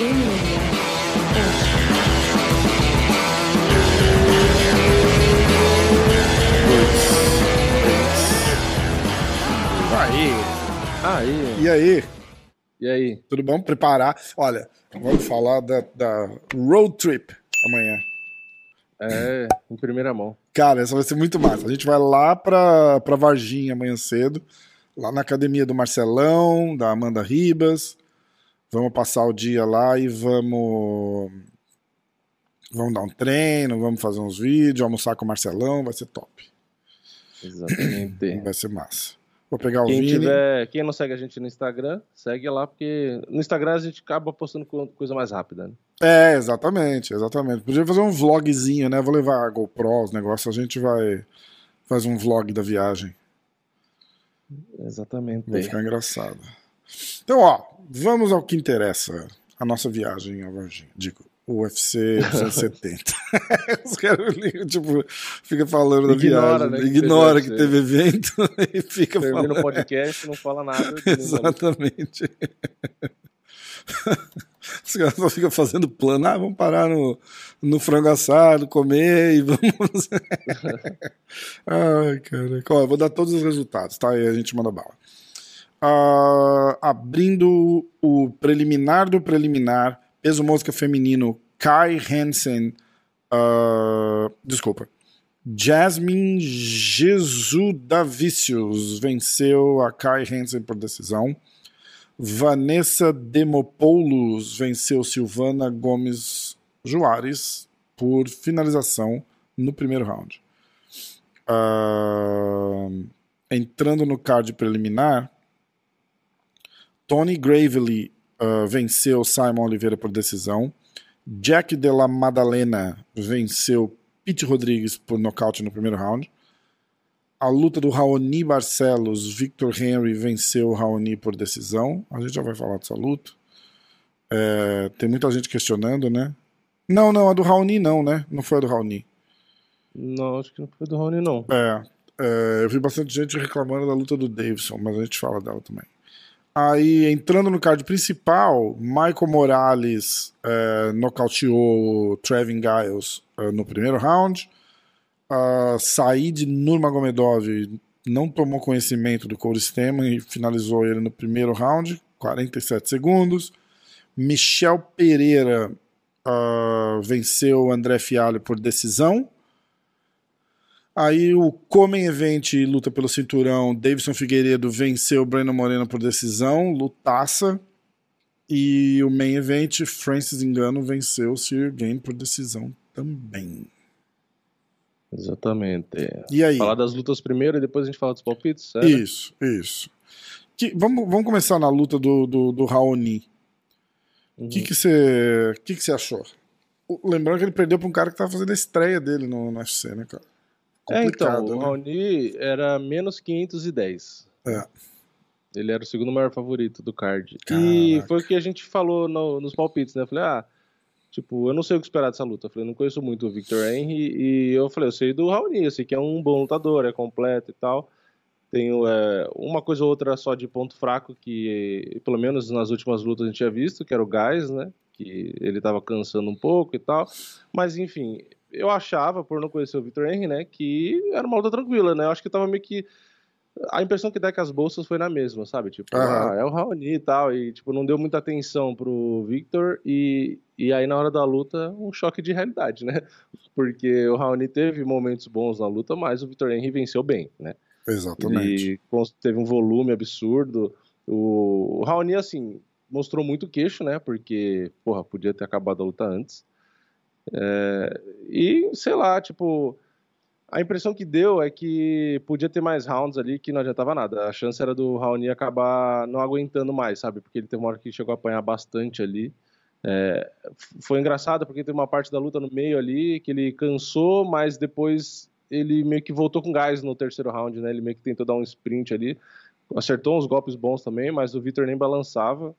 Aí. Aí. E aí? E aí? Tudo bom? Preparar. Olha, vamos falar da, da road trip amanhã. É, em primeira mão. Cara, essa vai ser muito massa. A gente vai lá pra, pra Varginha amanhã cedo, lá na academia do Marcelão, da Amanda Ribas. Vamos passar o dia lá e vamos. Vamos dar um treino, vamos fazer uns vídeos, almoçar com o Marcelão, vai ser top. Exatamente. Vai ser massa. Vou pegar o Quem, Vini. tiver, quem não segue a gente no Instagram, segue lá, porque no Instagram a gente acaba postando co- coisa mais rápida, né? É, exatamente, exatamente. Podia fazer um vlogzinho, né? Vou levar a GoPro, os negócios, a gente vai fazer um vlog da viagem. Exatamente. Vai ficar engraçado. Então, ó, vamos ao que interessa. A nossa viagem a Varginha. Digo, UFC 270. Os caras tipo, fica falando da Ignora, viagem. né, que Ignora teve que teve evento e fica Termina falando. o podcast, não fala nada. Exatamente. Os caras só ficam fazendo plano. Ah, vamos parar no, no frango assado, comer e vamos. Ai, cara. Ó, eu vou dar todos os resultados, tá? E a gente manda bala. Ah, abrindo o preliminar do preliminar, peso mosca feminino, Kai Hansen. ah, desculpa. Jasmine Jesudavicius venceu a Kai Hansen por decisão. Vanessa Demopoulos venceu Silvana Gomes Juarez por finalização no primeiro round. Ah, entrando no card preliminar, Tony Gravely ah, venceu Simon Oliveira por decisão. Jack de la Madalena venceu Pete Rodrigues por nocaute no primeiro round. A luta do Raoni Barcelos, Victor Henry venceu o Raoni por decisão. A gente já vai falar dessa luta. É, tem muita gente questionando, né? Não, não, a do Raoni não, né? Não foi a do Raoni. Não, acho que não foi do Rony, não. É, é, eu vi bastante gente reclamando da luta do Davidson, mas a gente fala dela também. Aí, entrando no card principal, Michael Morales é, nocauteou Trevin Giles é, no primeiro round. Uh, Said Nurmagomedov não tomou conhecimento do Corey Steman e finalizou ele no primeiro round, 47 segundos. Michel Pereira uh, venceu André Fialho por decisão. Aí o Comen Event luta pelo cinturão. Davidson Figueiredo venceu Breno Moreno por decisão, lutaça. E o Main Event, Francis Engano venceu Sir Game por decisão também. Exatamente. E aí? Falar das lutas primeiro e depois a gente fala dos palpites, certo? Isso, isso. Que- vamos, vamos começar na luta do, do, do Raoni. O Uhum. que que você que que você achou? Lembrando que ele perdeu para um cara que tava fazendo a estreia dele no, no UFC, né, cara? É, então, Complicado, o né? Raoni era menos 510. É. Ele era o segundo maior favorito do card. E Caraca. foi o que a gente falou no- nos palpites, né? Eu falei, ah, tipo, eu não sei o que esperar dessa luta. Eu falei, não conheço muito o Victor Henry. E eu falei, eu sei do Raoni, eu sei que é um bom lutador, é completo e tal. Tenho é, uma coisa ou outra só de ponto fraco que, pelo menos nas últimas lutas, a gente tinha visto, que era o Gás, né? Que ele tava cansando um pouco e tal. Mas, enfim, eu achava, por não conhecer o Victor Henry, né, que era uma luta tranquila, né? Eu acho que tava meio que. A impressão que dá que as bolsas foi na mesma, sabe? Tipo, Aham. ah, é o Raoni e tal. E, tipo, não deu muita atenção pro Victor. E, e aí, na hora da luta, um choque de realidade, né? Porque o Raoni teve momentos bons na luta, mas o Victor Henry venceu bem, né? Exatamente. Ele teve um volume absurdo. O, o Raoni, assim, mostrou muito queixo, né? Porque, porra, podia ter acabado a luta antes. É, e, sei lá, tipo, a impressão que deu é que podia ter mais rounds ali que não adiantava nada. A chance era do Raoni acabar não aguentando mais, sabe? Porque ele teve uma hora que chegou a apanhar bastante ali. É, foi engraçado porque teve uma parte da luta no meio ali que ele cansou, mas depois ele meio que voltou com gás no terceiro round, né? Ele meio que tentou dar um sprint ali, acertou uns golpes bons também, mas o Vitor nem balançava.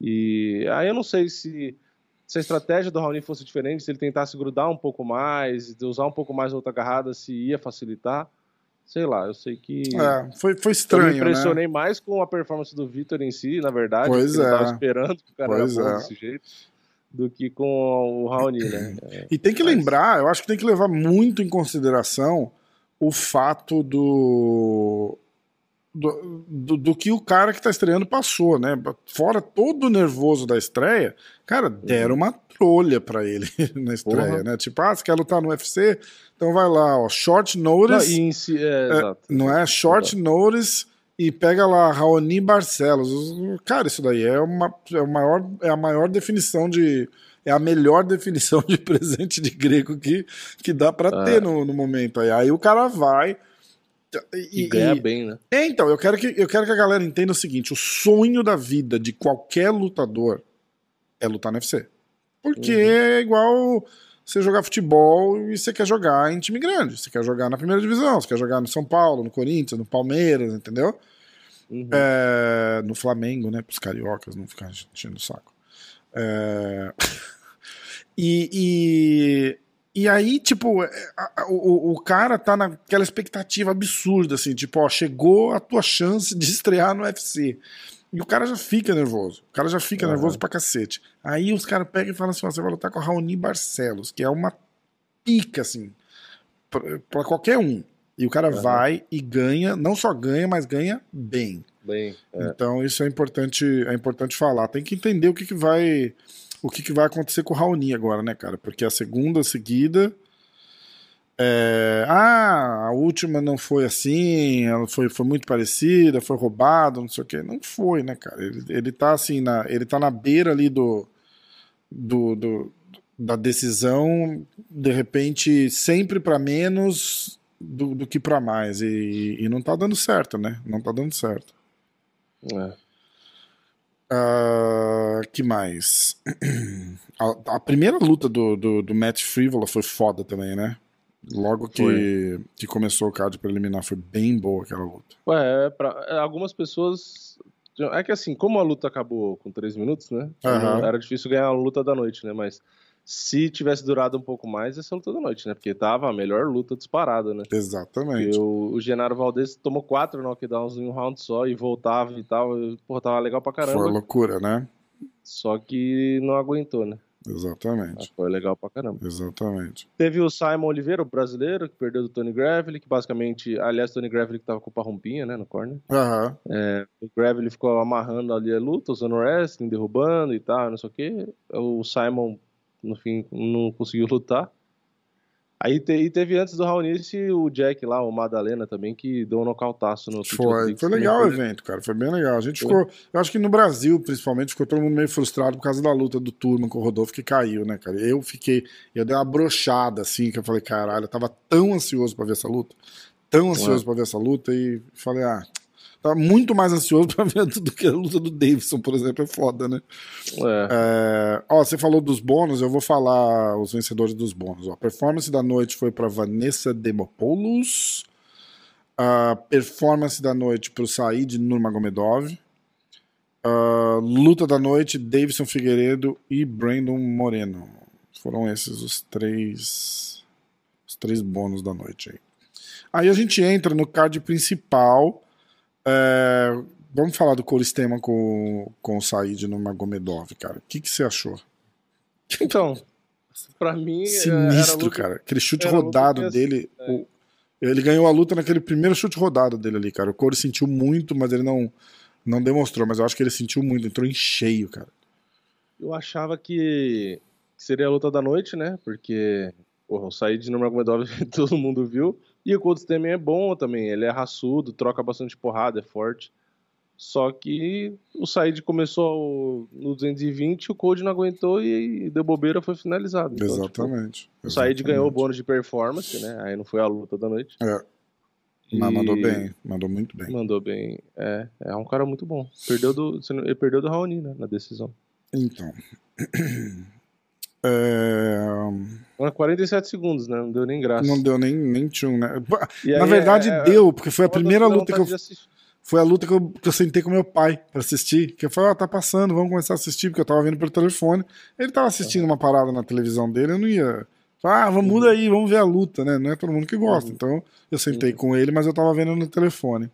E aí eu não sei se, se a estratégia do Raoni fosse diferente, se ele tentasse grudar um pouco mais, usar um pouco mais a outra agarrada, se ia facilitar. sei lá, eu sei que. É, foi, foi estranho. Eu me impressionei né? mais com a performance do Vitor em si, na verdade. Pois é. Eu tava esperando que o cara Pois é. desse jeito, do que com o Raoni, né? É. E tem que Mas- lembrar, eu acho que tem que levar muito em consideração o fato do. Do, do, do que o cara que tá estreando passou, né? Fora todo o nervoso da estreia, cara, deram uma trolha pra ele na estreia, Porra. né? Tipo, ah, você quer lutar no UFC? Então vai lá, ó, short Não, notice. em si, é, exato. Não é short notice e pega lá Raoni Barcelos. Cara, isso daí é uma é, o maior, é a maior definição de. É a melhor definição de presente de grego que, que dá pra É. ter no, no momento aí. Aí o cara vai. E, E, ganha e- bem, né? é, então, eu quero, que, eu quero que a galera entenda o seguinte: o sonho da vida de qualquer lutador é lutar no UFC. Porque Uhum. é igual você jogar futebol e você quer jogar em time grande. Você quer jogar na primeira divisão, você quer jogar no São Paulo, no Corinthians, no Palmeiras, entendeu? Uhum. É, no Flamengo, né? Para os cariocas não ficar enchendo o saco. É, e, e, e aí, tipo, é, o, o cara tá naquela expectativa absurda, assim, tipo, ó, chegou a tua chance de estrear no UFC. E o cara já fica nervoso. O cara já fica Aham. nervoso pra cacete. Aí os caras pegam e falam assim: ó, você vai lutar com o Raoni Barcelos, que é uma pica, assim, pra, pra qualquer um. E o cara Aham. vai e ganha, não só ganha, mas ganha bem. Bem, é. Então isso é importante, é importante falar. Tem que entender o que, que vai o que, que vai acontecer com o Raoni agora, né, cara? Porque a segunda seguida é, ah, a última não foi assim, ela foi, foi muito parecida, foi roubada, não sei o quê. Não foi, né, cara? Ele, ele tá assim, na, ele tá na beira ali do, do, do- da decisão, de repente, sempre pra menos do, do que pra mais. E, e não tá dando certo, né? Não tá dando certo. É. Ah, que mais? A, a primeira luta do, do, do Matt Frivola foi foda também, né? Logo que, Foi. que começou o card preliminar, foi bem boa aquela luta. Ué, é pra, é, algumas pessoas. É que assim, como a luta acabou com três minutos, né? Aham. Era difícil ganhar a luta da noite, né? Mas se tivesse durado um pouco mais, ia ser a luta da noite, né? Porque tava a melhor luta disparada, né? Exatamente. O, o Genaro Valdez tomou quatro knockdowns em um round só e voltava e tal. e, Porra, tava legal pra caramba. Foi loucura, né? Só que não aguentou, né? Mas Exatamente. foi legal pra caramba. Exatamente. Teve o Simon Oliveira, o brasileiro, que perdeu do Tony Gravely, que basicamente, aliás, Tony Gravely que tava com o parrumpinha, né, no corner. Aham. O Gravely ficou amarrando ali a luta, usando wrestling, derrubando e tal, não sei o que. O Simon, no fim, não conseguiu lutar. Aí te- e teve antes do Raonice o Jack lá, o Madalena também, que deu um nocautaço no Foi, foi legal o evento, cara. Foi bem legal. A gente Foi. ficou. Eu acho que no Brasil, principalmente, ficou todo mundo meio frustrado por causa da luta do Turman com o Rodolfo que caiu, né, cara? Eu fiquei. Eu dei uma brochada, assim, que eu falei, caralho, eu tava tão ansioso pra ver essa luta. Tão ansioso pra ver essa luta e falei, ah. Tava muito mais ansioso pra ver do que a luta do Davidson, por exemplo. É foda, né? É, É, ó, você falou dos bônus, eu vou falar os vencedores dos bônus. Ó. A performance da noite foi para Vanessa Demopoulos. A performance da noite para o Said Nurmagomedov. A luta da noite, Davidson Figueiredo e Brandon Moreno. Foram esses os três os três bônus da noite aí. Aí a gente entra no card principal. É, vamos falar do Coristema com, com o Said no Magomedov, cara. O que, que você achou? Então, pra mim. era Sinistro, luta- cara. Aquele chute rodado dele. o- ele ganhou a luta naquele primeiro chute rodado dele ali, cara. O Corey sentiu muito, mas ele não, não demonstrou. Mas eu acho que ele sentiu muito, entrou em cheio, cara. Eu achava que seria a luta da noite, né? Porque porra, o Said Nurmagomedov todo mundo viu. E o Colts também é bom também. Ele é raçudo, troca bastante porrada, é forte. Só que o Said começou no 220, o Code não aguentou e deu bobeira, foi finalizado. Então, tipo, Exatamente. o Said ganhou o bônus de performance, né? Aí não foi a luta da noite. É, E mas mandou bem, mandou muito bem. Mandou bem. É, é um cara muito bom. Perdeu do, ele perdeu do Raoni, né? Na decisão. Então. É, Foram 47 segundos, né? Não deu nem graça. não deu nem, nem tchum, né? E Na verdade, é- é- deu, porque foi a das primeira luta que eu, foi a luta que eu, que eu sentei com meu pai pra assistir. Que eu falei, ó, tá passando, vamos começar a assistir, porque eu tava vendo pelo telefone. Ele tava assistindo uma parada na televisão dele, eu não ia Ah, vamos, muda aí, vamos ver a luta, né? Não é todo mundo que gosta. Então eu sentei com ele, mas eu tava vendo no telefone.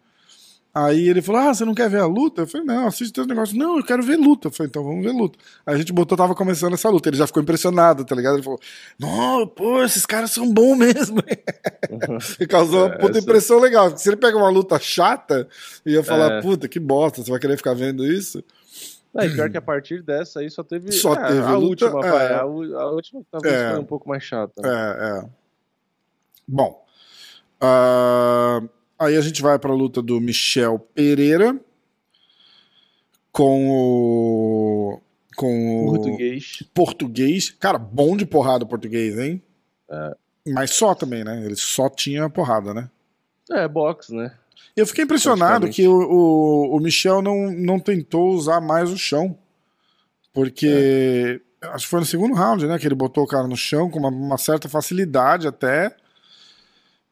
Aí ele falou: Ah, você não quer ver a luta? Eu falei: Não, assiste teu negócio. Não, eu quero ver luta. Eu falei: Então vamos ver luta. Aí a gente botou, tava começando essa luta. Ele já ficou impressionado, tá ligado? Ele falou: Não, pô, esses caras são bons mesmo. e causou uma puta impressão legal. Se ele pega uma luta chata, ia falar: é. Puta, que bosta, você vai querer ficar vendo isso? É, pior que a partir dessa aí só teve, só é, teve a, luta, última, é. a, a, última talvez é. foi um pouco mais chata. Né? É, é. Bom. Uh, aí a gente vai para a luta do Michel Pereira com o. Com o. Português. Português. Cara, bom de porrada o português, hein? É. Mas só também, né? Ele só tinha porrada, né? É, boxe, né? Eu fiquei impressionado que o, o, o, Michel não, não tentou usar mais o chão. Porque é. acho que foi no segundo round, né? Que ele botou o cara no chão com uma, uma certa facilidade até.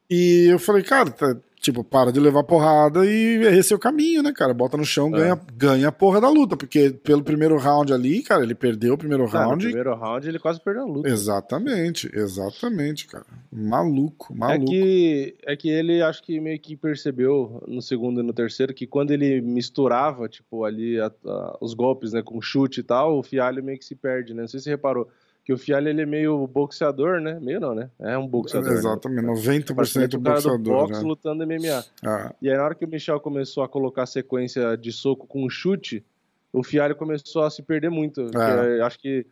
E eu falei, cara, tá, Tipo, para de levar porrada e esse é o caminho, né, cara? Bota no chão, é. ganha, ganha a porra da luta. Porque pelo primeiro round ali, cara, ele perdeu o primeiro round. No primeiro round ele quase perdeu a luta. Exatamente, exatamente, cara. Maluco, maluco. É que, é que ele acho que meio que percebeu no segundo e no terceiro que quando ele misturava, tipo, ali a, a, os golpes, né, com chute e tal, o Fialho meio que se perde, né? Não sei se você reparou que o Fialho ele é meio boxeador, né? Meio não, né? É um boxeador. Né? Exatamente, né? 90% o boxeador. Do boxe né? lutando MMA. Ah. E aí na hora que o Michel começou a colocar sequência de soco com chute, o Fialho começou a se perder muito. É. Acho que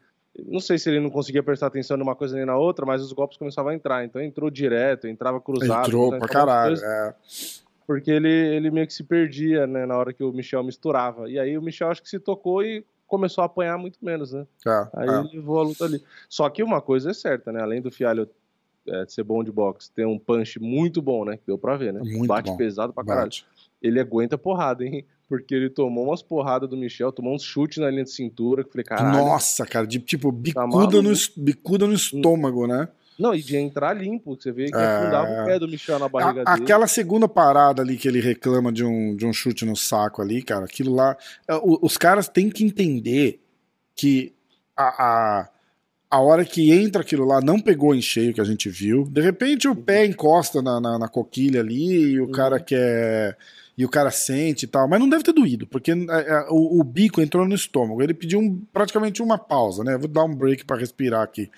não sei se ele não conseguia prestar atenção numa coisa nem na outra, mas os golpes começavam a entrar. Então entrou direto, entrava cruzado. Entrou pra caralho, coisas, é. Porque ele, ele meio que se perdia, né, na hora que o Michel misturava. E aí o Michel acho que se tocou e começou a apanhar muito menos, né? É, Aí é. ele levou a luta ali. Só que uma coisa é certa, né? Além do Fialho é, ser bom de boxe, ter um punch muito bom, né? Que deu pra ver, né? Muito Bate bom. pesado pra caralho. Bate. Ele aguenta porrada, hein? Porque ele tomou umas porradas do Michel, tomou uns chutes na linha de cintura, que eu falei, caralho. Nossa, cara, de tipo, Tá bicuda, no, maluco. es- bicuda no estômago, né? Não, e de entrar limpo, você vê que É. afundava o pé do Michel na barriga A- dele. aquela segunda parada ali que ele reclama de um, de um chute no saco ali, cara, aquilo lá. é, Os caras têm que entender que a, a, a hora que entra aquilo lá não pegou em cheio que a gente viu. De repente o pé encosta na, na, na coquilha ali e o Uhum. cara quer. E o cara sente e tal, mas não deve ter doído, porque é, é, o, o bico entrou no estômago. Ele pediu um- praticamente uma pausa, né? Vou dar um break pra respirar aqui.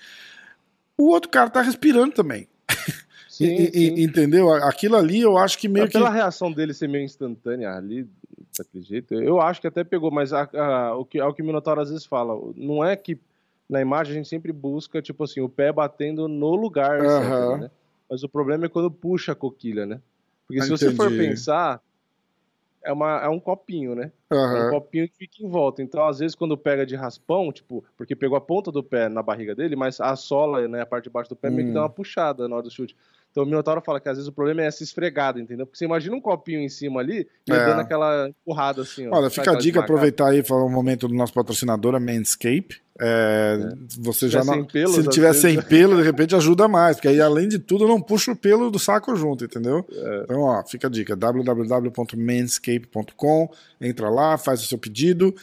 O outro cara tá respirando também. Sim, E- e- sim. entendeu? Aquilo ali eu acho que meio É, que. Pela reação dele ser meio instantânea ali, daquele jeito, eu acho que até pegou, mas a- a- o que, é o que o Minotauro às vezes fala, não é que na imagem a gente sempre busca, tipo assim, o pé batendo no lugar, certo, Aham. né? Mas o problema é quando puxa a coquilha, né? Porque Ah, se você for pensar, é, uma, é um copinho, né? É um copinho que fica em volta. Então, às vezes, quando pega de raspão, tipo, porque pegou a ponta do pé na barriga dele, mas a sola, né, a parte de baixo do pé, meio que Hum. dá uma puxada na hora do chute. Então o Minotauro fala que às vezes o problema é essa esfregada, entendeu? Porque você imagina um copinho em cima ali e É. dando aquela empurrada assim, ó. Olha, Sabe fica a dica, esmagada? aproveitar aí e falar um momento do nosso patrocinador, a Manscape. É, Você Se já não, pelos, se tiver vezes- sem pelo, de repente ajuda mais, porque aí além de tudo eu não puxo o pelo do saco junto, entendeu? É. Então, ó, fica a dica: www.manscape.com, entra lá, faz o seu pedido,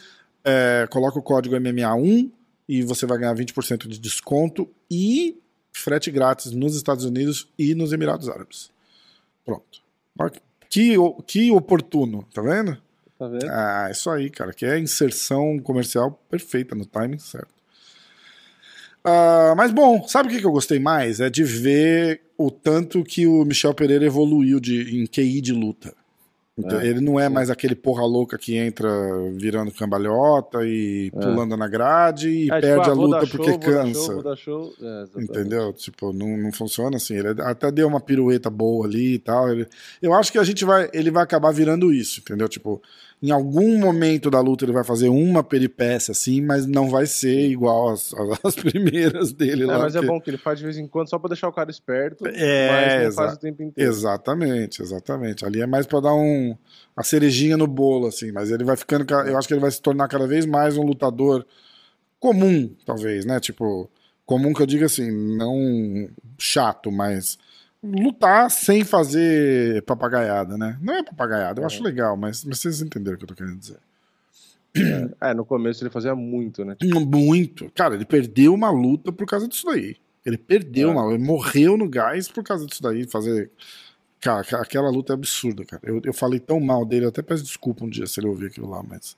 é, coloca o código MMA1 e você vai ganhar 20% de desconto e frete grátis nos Estados Unidos e nos Emirados Árabes. Pronto. Que, que oportuno, tá vendo? Tá vendo? Ah, isso aí, cara, que é a inserção comercial perfeita no timing certo. Ah, mas bom, sabe o que que eu gostei mais? É de ver o tanto que o Michel Pereira evoluiu de, em QI de luta. Então, É, ele não é mais aquele porra louca que entra virando cambalhota e É. pulando na grade e É, tipo, perde ah, a luta porque show, dar cansa. show, show. É. Entendeu? Tipo, não, não funciona assim. Ele até deu uma pirueta boa ali e tal. Ele- eu acho que a gente vai. Ele vai acabar virando isso, entendeu? Tipo, em algum momento da luta ele vai fazer uma peripécia assim, mas não vai ser igual às, às primeiras dele É, lá. mas é porque- bom que ele faz de vez em quando só pra deixar o cara esperto, É, mas não faz o tempo inteiro. Exatamente, exatamente. Ali é mais pra dar um a cerejinha no bolo, assim, mas ele vai ficando. ca- Eu acho que ele vai se tornar cada vez mais um lutador comum, talvez, né? Tipo, comum que eu digo assim, não chato, mas lutar sem fazer papagaiada, né? Não é papagaiada, eu É. acho legal, mas, mas vocês entenderam o que eu tô querendo dizer. É, no começo ele fazia muito, né? Muito. Cara, ele perdeu uma luta por causa disso daí. Ele perdeu, É. mano. Ele morreu no gás por causa disso daí, fazer. Cara, aquela luta é absurda, cara. Eu, eu falei tão mal dele, até peço desculpa um dia se ele ouvir aquilo lá, mas.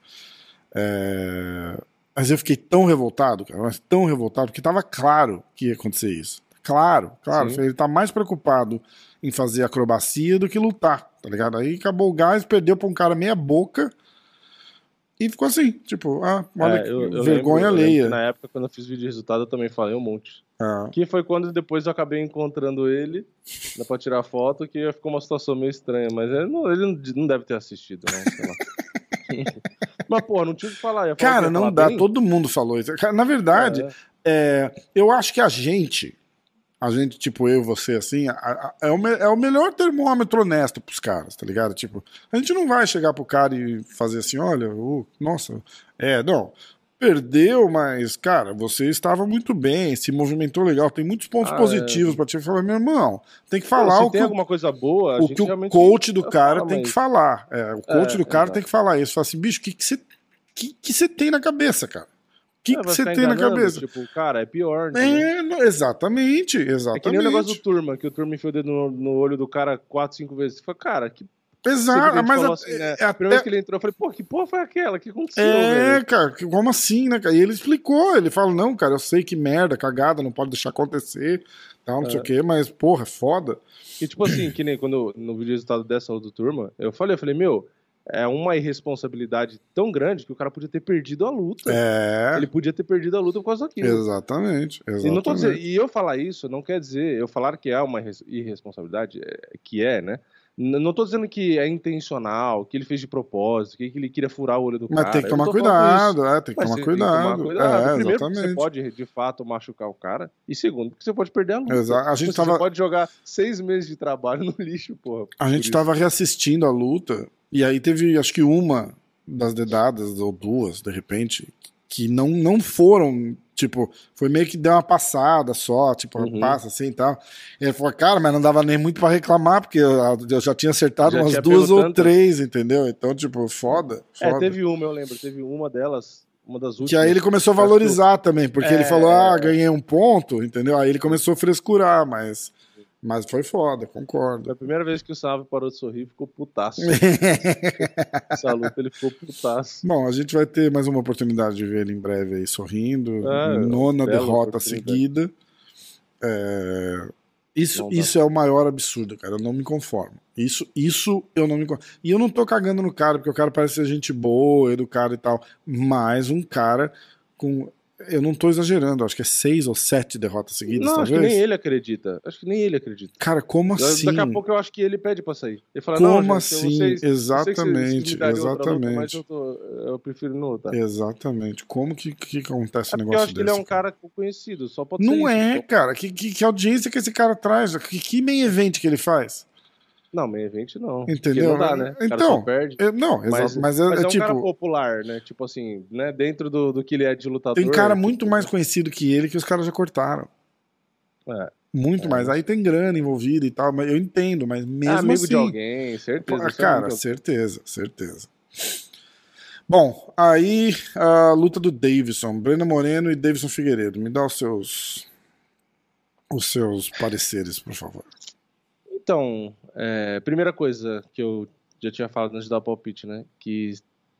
é, Mas eu fiquei tão revoltado, cara, mas tão revoltado, que tava claro que ia acontecer isso. Claro, claro. Sim. Ele tá mais preocupado em fazer acrobacia do que lutar, tá ligado? Aí acabou o gás, perdeu pra um cara meia boca e ficou assim, tipo, ah, olha É, que eu- eu vergonha lembro- que alheia. Na época, quando eu fiz vídeo de resultado, eu também falei um monte. Ah. Que foi quando depois eu acabei encontrando ele, dá pra tirar foto, que ficou uma situação meio estranha, mas ele não, ele não- deve ter assistido, não, sei lá. mas, pô, não tinha o que falar. que Cara, ia não dá, bem? todo mundo falou isso. Na verdade, É. é, eu acho que a gente, a gente, tipo eu e você, assim, a- a- é o, é o melhor termômetro honesto pros caras, tá ligado? Tipo, a gente não vai chegar pro cara e fazer assim, olha, nossa, é, não, perdeu, mas, cara, você estava muito bem, se movimentou legal, tem muitos pontos Ah, positivos pra te falar, meu irmão, tem que falar se o que tem alguma coisa boa, o que o coach do cara tem que falar. É, o coach É, do cara tem que falar isso. Fala assim, bicho, o que que você que, que você tem na cabeça, cara? O que É, que você tem na cabeça? Tipo, cara, é pior, né? É, não, exatamente, É que nem o exatamente. negócio do Turma, que o Turma enfiou o dedo no, no olho do cara quatro, cinco vezes. Você fala, cara, que Exato, mas a- assim, né? é, A primeira vez que ele entrou, eu falei, pô, que porra foi aquela? O que aconteceu, é, velho? cara, como assim, né, cara? E ele explicou, ele falou, não, cara, eu sei que merda, cagada, não pode deixar acontecer, tal, não sei É. o quê, mas, porra, é foda. E tipo assim, que nem quando no vídeo resultado dessa outra turma, eu falei, eu falei, meu, é uma irresponsabilidade tão grande que o cara podia ter perdido a luta. É, Ele podia ter perdido a luta por causa daquilo. exatamente, E, não tô exatamente. dizendo, e eu falar isso não quer dizer, eu falar que é uma irres- irresponsabilidade, é, que é, né? Não tô dizendo que é intencional, que ele fez de propósito, que ele queria furar o olho do Mas cara. tem que tomar cuidado, é, tem que Mas tomar você tem que cuidado. tomar cuidado. É, Primeiro, porque você exatamente. pode, de fato, machucar o cara. E segundo, porque você pode perder a luta. Exa- a gente você tava- pode jogar seis meses de trabalho no lixo, porra. A gente isso. tava reassistindo a luta, e aí teve, acho que uma das dedadas, ou duas, de repente, que não, não foram, tipo, foi meio que deu uma passada só, tipo, Uhum. passa assim e tal. E ele falou, cara, mas não dava nem muito pra reclamar, porque eu, já tinha acertado Já umas tinha duas ou tanto. três, entendeu? Então, tipo, foda, foda. É, teve uma, eu lembro, teve uma delas, uma das últimas. Que aí ele começou a Acho que valorizar também, porque ele É. falou, ah, ganhei um ponto, entendeu? Aí ele começou a frescurar, mas, mas foi foda, concordo. Foi a primeira vez que o Sávio parou de sorrir, ficou putaço. Essa luta ele ficou putaço. Bom, a gente vai ter mais uma oportunidade de ver ele em breve aí sorrindo. É, nona bela derrota seguida. É, Isso, Não dá. isso é o maior absurdo, cara. Eu não me conformo. Isso, isso eu não me conformo. E eu não tô cagando no cara, porque o cara parece ser gente boa, educado e tal. Mas um cara com. Eu não tô exagerando, acho que é seis ou sete derrotas seguidas, Não, acho que talvez. nem ele acredita. Acho que nem ele acredita. Cara, como assim? Daqui a pouco eu acho que ele pede pra sair. Ele fala, Como gente, assim? Vocês- Exatamente, vocês outra luta, mas exatamente. eu, tô- eu prefiro não lutar. Exatamente. Como que, que acontece É um negócio eu acho que ele é desse, um cara conhecido, só pode Não isso. é, Então- cara. Que, que, que audiência que esse cara traz? Que, que main event que ele faz? Não, main event não. Entendeu? Não dá, né? Então, perde. É, não, Mas, exato. Mas, é, mas é é um tipo. cara popular, né? Tipo assim, né? Dentro do, do que ele é de lutador. Tem cara tipo, muito mais conhecido que ele que os caras já cortaram. É. Muito É. mais. Aí tem grana envolvida e tal, mas eu entendo, mas É mesmo amigo assim. de alguém, certeza. É cara, certeza, certeza. Bom, aí a luta do Davidson, Breno Moreno e Davidson Figueiredo. Me dá os seus os seus pareceres, por favor. Então, é, primeira coisa que eu já tinha falado antes o palpite, né? Que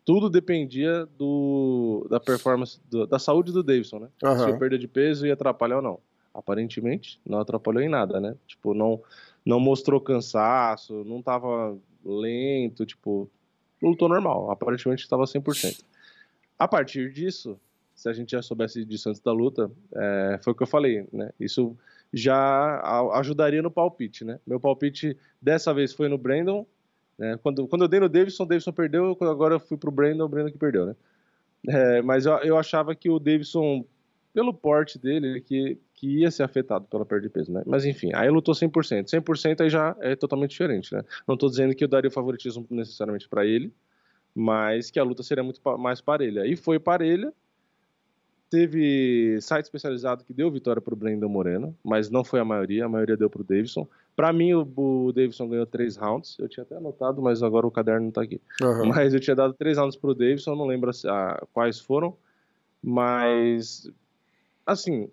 tudo dependia do, da performance, do- da saúde do Davidson, né? Se Aham. a perda de peso ia atrapalhar ou não. Aparentemente, não atrapalhou em nada, né? Tipo, não, não mostrou cansaço, não tava lento, tipo, lutou normal. Aparentemente estava 100%. A partir disso, se a gente já soubesse disso antes da luta, é, foi o que eu falei, né? Isso já ajudaria no palpite, né? Meu palpite dessa vez foi no Brandon, né? Quando, quando eu dei no Davidson, o Davidson perdeu, agora eu fui pro Brandon, o Brandon que perdeu, né? É, mas eu, eu achava que o Davidson, pelo porte dele, que, que ia ser afetado pela perda de peso, né? Mas enfim, aí lutou 100%. 100% aí já é totalmente diferente, né? Não tô dizendo que eu daria o favoritismo necessariamente para ele, mas que a luta seria muito mais parelha. E foi parelha. Teve site especializado que deu vitória pro Brandon Moreno, mas não foi a maioria, a maioria deu pro Davidson. Para mim, o, o Davidson ganhou três rounds. Eu tinha até anotado, mas agora o caderno não tá aqui. Aham. Mas eu tinha dado três rounds pro Davidson, não lembro ah, quais foram. Mas, assim,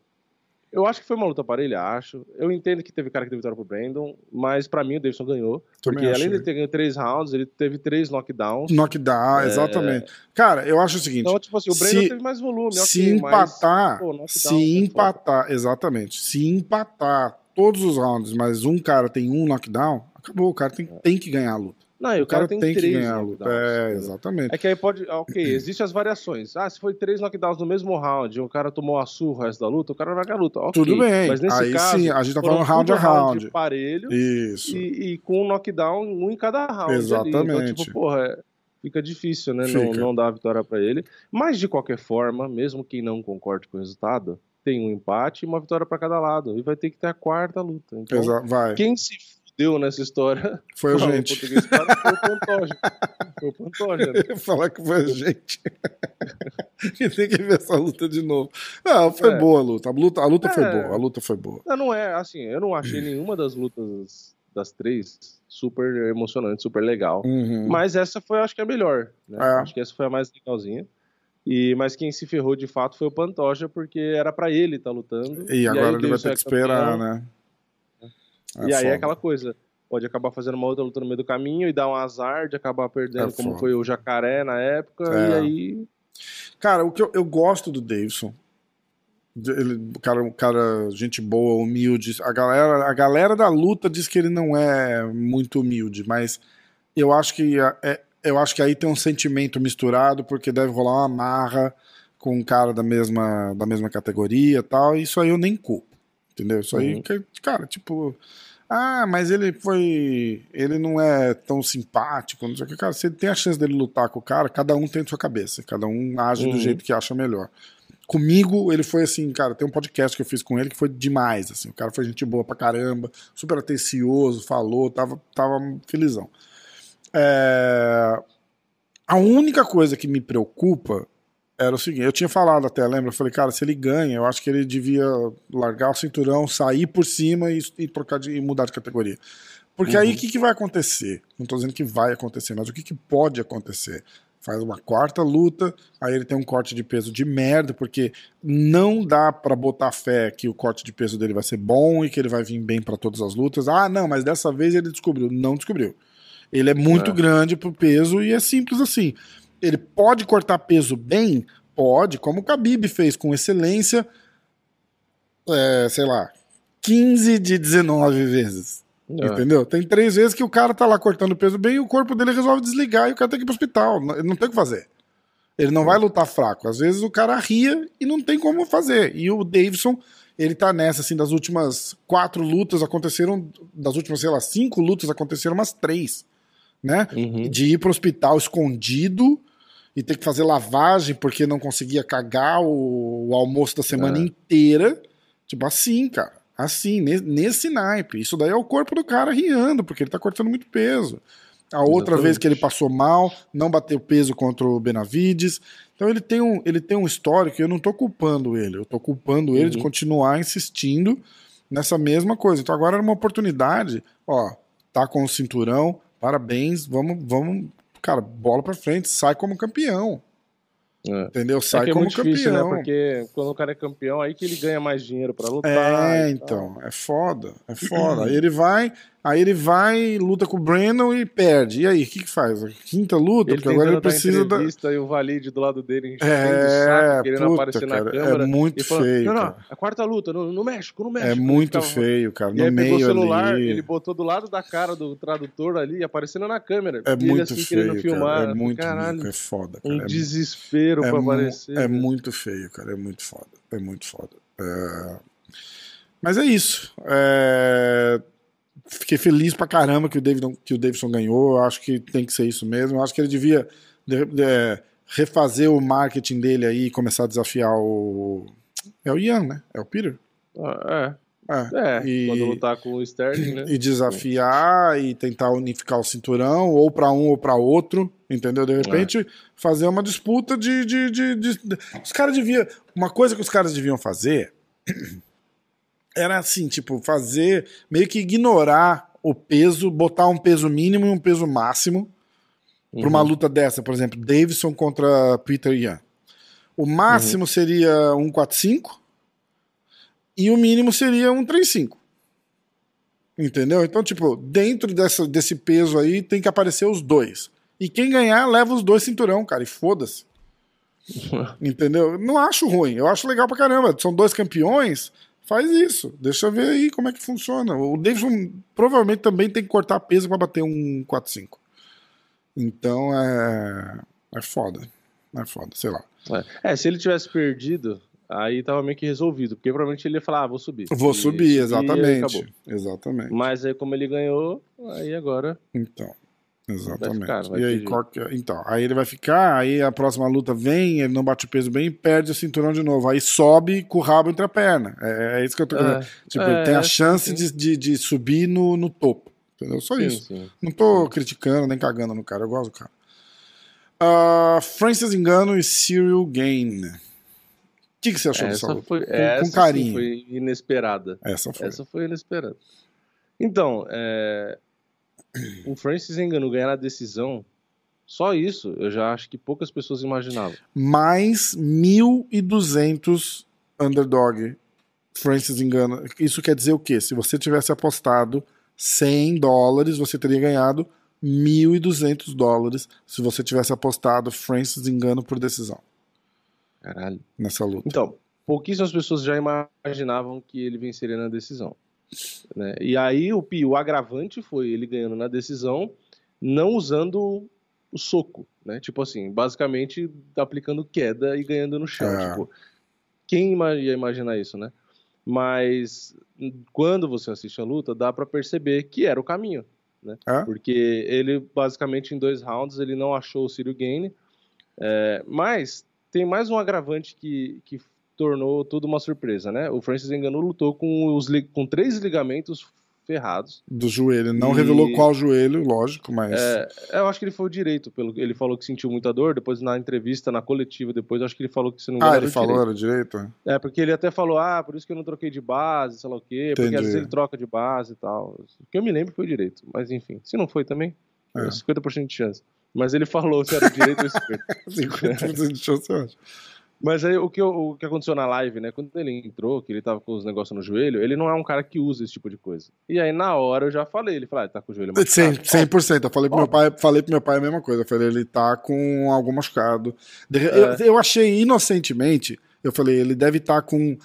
Eu acho que foi uma luta parelha, acho. Eu entendo que teve cara que deu vitória pro Brandon, mas pra mim o Davidson ganhou. Também porque acho, além de ter ganho três rounds, ele teve três knockdowns. Knockdown, É. exatamente. Cara, eu acho o seguinte. Então, tipo assim, o Brandon se- teve mais volume. se ok, empatar, mas, pô, se é foda. empatar, exatamente. Se empatar todos os rounds, mas um cara tem um knockdown, acabou. O cara tem, tem que ganhar a luta. Não, e O cara tem, que três ganhar a luta. knockdowns, É, exatamente. É que aí pode. ah, Ok, existem as variações. Ah, se foi três knockdowns no mesmo round e o cara tomou a surra o resto da luta, o cara vai ganhar a luta. ok. Tudo bem. Mas nesse Aí caso, sim, a gente tá falando round a round. parelho Isso. e, e com um knockdown, um em cada round. ali. Então, Exatamente. tipo, porra, é- fica difícil, né? Não, Fica. não dar a vitória pra ele. Mas de qualquer forma, mesmo quem não concorde com o resultado, tem um empate e uma vitória pra cada lado. E vai ter que ter a quarta luta. Então, Exa- vai. quem se fudeu nessa história Foi a gente. foi o Pantoja. Foi o Pantoja, né? Falar que foi a gente. e tem que ver essa luta de novo. Não, foi É. boa a luta. A luta, a luta foi É. boa. A luta foi boa. Não, não é, assim, eu não achei nenhuma das lutas das três super emocionante, super legal. Uhum. Mas essa foi, acho que, a melhor. Né? É. Acho que essa foi a mais legalzinha. E, mas quem se ferrou de fato foi o Pantoja, porque era pra ele estar lutando. E agora aí o ele vai ter que esperar, campeão. né? E aí foda. é aquela coisa. Pode acabar fazendo uma outra luta no meio do caminho e dar um azar de acabar perdendo, É como foda. foi o Jacaré na época. É. E aí. Cara, o que eu, eu gosto do Davidson. Ele, o cara, cara, gente boa, humilde. A galera, a galera da luta diz que ele não é muito humilde, mas eu acho que a- é, eu acho que aí tem um sentimento misturado, porque deve rolar uma marra com um cara da mesma, da mesma categoria e tal. E isso aí eu nem culpo. Entendeu? Isso aí, Uhum. que, cara, tipo. Ah, mas ele foi. Ele não é tão simpático, não sei o que. Cara, você tem a chance dele lutar com o cara, cada um tem sua cabeça, cada um age do Uhum. jeito que acha melhor. Comigo, ele foi assim, cara, tem um podcast que eu fiz com ele que foi demais, assim. O cara foi gente boa pra caramba, super atencioso, falou, tava, tava felizão. É, A única coisa que me preocupa era o seguinte, eu tinha falado até, lembra? Eu falei, cara, se ele ganha, eu acho que ele devia largar o cinturão, sair por cima e, e trocar de, e mudar de categoria. Porque aí Uhum. o que, que vai acontecer? Não tô dizendo que vai acontecer, mas o que, que pode acontecer? Faz uma quarta luta, aí ele tem um corte de peso de merda, porque não dá pra botar fé que o corte de peso dele vai ser bom e que ele vai vir bem pra todas as lutas. Ah, não, mas dessa vez ele descobriu. Não descobriu. Ele é muito É. grande pro peso e é simples assim. Ele pode cortar peso bem? Pode, como o Khabib fez com excelência, é, sei lá, 15 de 19 vezes. É. Entendeu? Tem três vezes que o cara tá lá cortando peso bem e o corpo dele resolve desligar e o cara tem que ir pro hospital. Não- Ele não tem o que fazer. Ele não vai lutar fraco. Às vezes o cara ria e não tem como fazer. E o Davidson, ele tá nessa, assim, das últimas quatro lutas aconteceram, das últimas, sei lá, cinco lutas aconteceram umas três, né? Uhum. De ir pro hospital escondido e ter que fazer lavagem porque não conseguia cagar o, o almoço da semana É. inteira. Tipo assim, cara. Assim, ne- nesse naipe. Isso daí é o corpo do cara riando, porque ele tá cortando muito peso. A outra Exatamente. vez que ele passou mal, não bateu peso contra o Benavides. Então ele tem um, ele tem um histórico e eu não tô culpando ele. Eu tô culpando ele de Uhum. continuar insistindo nessa mesma coisa. Então agora era uma oportunidade. Ó, tá com o cinturão, parabéns, vamos, vamos, cara, bola pra frente, sai como campeão. É. Entendeu? É Sai que é como muito difícil, né? campeão. Porque quando o cara é campeão, aí que ele ganha mais dinheiro pra lutar. É, então, é foda, é foda. Aí ele vai, aí ele vai, luta com o Brandon e perde. E aí, o que que faz? A quinta luta, Ele porque agora ele precisa da. entrevista e o Valide do lado dele É, saco, querendo puta, aparecer na cara, câmera. é muito e falando, feio, Não, não, cara. a quarta luta, no, no México, no México. É muito ficava- feio, cara. E No aí pegou o meio celular, ali. ele botou do lado da cara do tradutor ali, aparecendo na câmera. É e ele muito assim, querendo feio, filmar. cara. É muito, Caralho, muito, é foda, cara. um É desespero é, pra aparecer. é né? muito feio, cara. É muito foda. É muito foda. É, Mas é isso. É, Fiquei feliz pra caramba que o, David, que o Davidson ganhou. Eu acho que tem que ser isso mesmo. Eu acho que ele devia de- de- refazer o marketing dele aí e começar a desafiar o. É o Ian, né? É o Peter? Ah, É. É, é E- quando lutar com o Sterling, né? e desafiar e tentar unificar o cinturão, ou pra um ou pra outro, entendeu? De repente, fazer uma disputa de. de, de, de- de- Os caras deviam. Uma coisa que os caras deviam fazer era assim, tipo, fazer. meio que ignorar o peso, botar um peso mínimo e um peso máximo pra uma Uhum. luta dessa, por exemplo, Davidson contra Peter Yan. O máximo seria 145 E o mínimo seria um 3,5. Entendeu? Então, tipo, dentro dessa, desse peso aí tem que aparecer os dois. E quem ganhar leva os dois cinturão, cara, e foda-se. Entendeu? Não acho ruim, eu acho legal pra caramba. São dois campeões, faz isso. Deixa eu ver aí como é que funciona. O Davidson provavelmente também tem que cortar peso para bater um 4-5. Então é. É foda. É foda, sei lá. É, se ele tivesse perdido, aí tava meio que resolvido. Porque provavelmente ele ia falar, ah, vou subir. Vou e, subir, exatamente. Exatamente. Mas aí, como ele ganhou, aí agora. Então. Exatamente. Ficar, e aí. É? então, aí ele vai ficar, aí a próxima luta vem, ele não bate o peso bem, perde o cinturão de novo. Aí sobe com o rabo entre a perna. É, é isso que eu tô é, Tipo, é, ele tem a chance de, de, de, subir no, no topo. Entendeu? Só sim, isso. Sim. Não tô criticando nem cagando no cara, eu gosto do cara. Uh, Francis Engano e Cyril Gain. O que, que você achou essa dessa luta? Foi, com, essa com carinho. foi inesperada. Essa foi. Essa foi inesperada. Então, é, o Francis Ngannou ganhar na decisão, só isso, eu já acho que poucas pessoas imaginavam. Mais 1.200 underdog Francis Ngannou. Isso quer dizer o quê? Se você tivesse apostado 100 dólares, você teria ganhado 1.200 dólares se você tivesse apostado Francis Ngannou por decisão. Caralho. Nessa luta. Então, pouquíssimas pessoas já imaginavam que ele venceria na decisão. Né? E aí o, o agravante foi ele ganhando na decisão, não usando o soco, né? Tipo assim, basicamente aplicando queda e ganhando no chão. É. Tipo, quem ia imaginar isso, né? Mas quando você assiste a luta, dá para perceber que era o caminho, né? Porque ele basicamente em dois rounds ele não achou o Ciro Gaine, é, mas tem mais um agravante que, que tornou tudo uma surpresa, né? O Francis Ngannou lutou com, os, com três ligamentos ferrados. Do joelho. Não e... revelou qual joelho, lógico, mas. É, eu acho que ele foi o direito. Pelo... Ele falou que sentiu muita dor. Depois, na entrevista, na coletiva, depois, acho que ele falou que se não Ah, ele falou era direito? É, porque ele até falou, ah, por isso que eu não troquei de base, sei lá o quê. Entendi. Porque às vezes ele troca de base e tal. O que eu me lembro foi o direito. Mas enfim, se não foi também, é. 50% de chance. Mas ele falou se era direito ou esquerdo. 50% de chance, eu acho. Mas aí o que, o que aconteceu na live, né? Quando ele entrou, que ele tava com os negócios no joelho, ele não é um cara que usa esse tipo de coisa. E aí, na hora, eu já falei, ele falou, ah, tá com o joelho machucado. 100%, 100%. Eu falei pro, meu pai, falei pro meu pai a mesma coisa. Eu falei, ele tá com algum machucado. É. Eu, eu achei inocentemente, eu falei, ele deve estar tá com.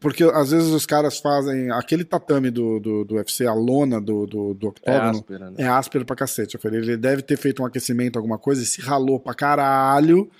Porque às vezes os caras fazem. Aquele tatame do, do, do UFC, a lona do, do, do octógono, é áspero, né? é áspero pra cacete. Eu falei, ele deve ter feito um aquecimento, alguma coisa, e se ralou pra caralho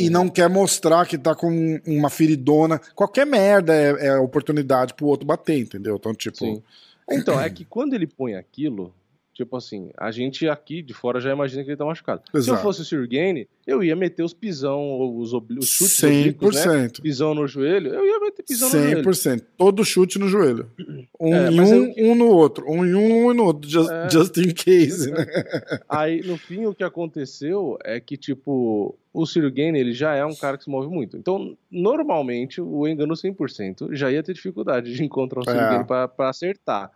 e não quer mostrar que tá com uma feridona. Qualquer merda é, é oportunidade pro outro bater, entendeu? Então, tipo. Sim. Então, é que quando ele põe aquilo, Tipo assim, a gente aqui de fora já imagina que ele tá machucado. Exato. Se eu fosse o Sirgane, eu ia meter os pisão, os, obli os chutes 100%. Oblíquos, né? Pisão no joelho, eu ia meter pisão 100%. no joelho. 100%. Todo chute no joelho. Um é, em um, eu... um no outro. Um em um, um no outro. Just, é... just in case, né? Aí, no fim, o que aconteceu é que, tipo, o Sirgane, ele já é um cara que se move muito. Então, normalmente, o engano 100% já ia ter dificuldade de encontrar o Sirgane é. para acertar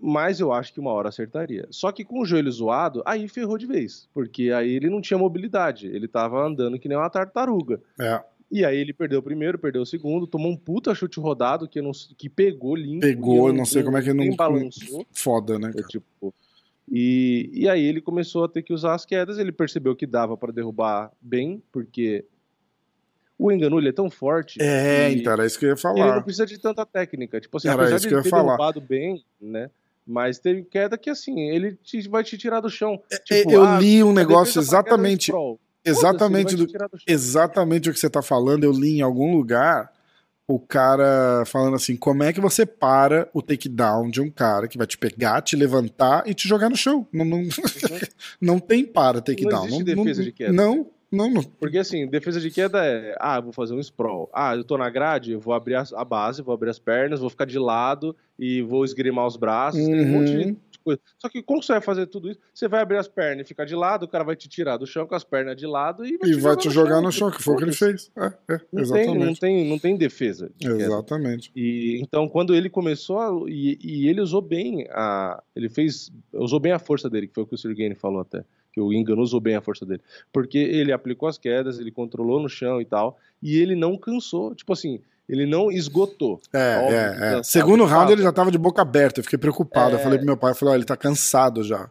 mas eu acho que uma hora acertaria. Só que com o joelho zoado, aí ferrou de vez, porque aí ele não tinha mobilidade, ele tava andando que nem uma tartaruga. É. E aí ele perdeu o primeiro, perdeu o segundo, tomou um puta chute rodado que, não, que pegou limpo. Pegou, não, não sei como é que não balançou. Foda, né? Tipo, e, e aí ele começou a ter que usar as quedas, ele percebeu que dava para derrubar bem, porque o Enganu ele é tão forte. É, então era isso que eu ia falar. Ele não precisa de tanta técnica. Tipo assim, era apesar de ele ter falar. derrubado bem, né? Mas teve queda que, assim, ele te, vai te tirar do chão. É, tipo, eu ah, li um negócio exatamente. Exatamente, do, exatamente o que você tá falando. Eu li em algum lugar o cara falando assim: como é que você para o takedown de um cara que vai te pegar, te levantar e te jogar no chão? Não, não, uhum. não tem para takedown. Não, não, defesa não, de queda. Não, não, não. Porque assim, defesa de queda é, ah, vou fazer um sprawl. Ah, eu tô na grade, eu vou abrir a base, vou abrir as pernas, vou ficar de lado e vou esgrimar os braços, uhum. tem um monte de coisa. Só que como você vai fazer tudo isso? Você vai abrir as pernas e ficar de lado, o cara vai te tirar do chão com as pernas de lado e vai e te, vai jogar, te no jogar, no chão, que foi o que ele fez. É, é, não exatamente. Tem, não, tem, não tem defesa. De exatamente. E então quando ele começou e, e, ele usou bem a ele fez usou bem a força dele, que foi o que o Sir falou até que o Engano usou bem a força dele. Porque ele aplicou as quedas, ele controlou no chão e tal, e ele não cansou. Tipo assim, ele não esgotou. É, Óbvio, é, é. Segundo round ele já tava de boca aberta, eu fiquei preocupado. É... Eu falei pro meu pai, eu falei, oh, ele tá cansado já.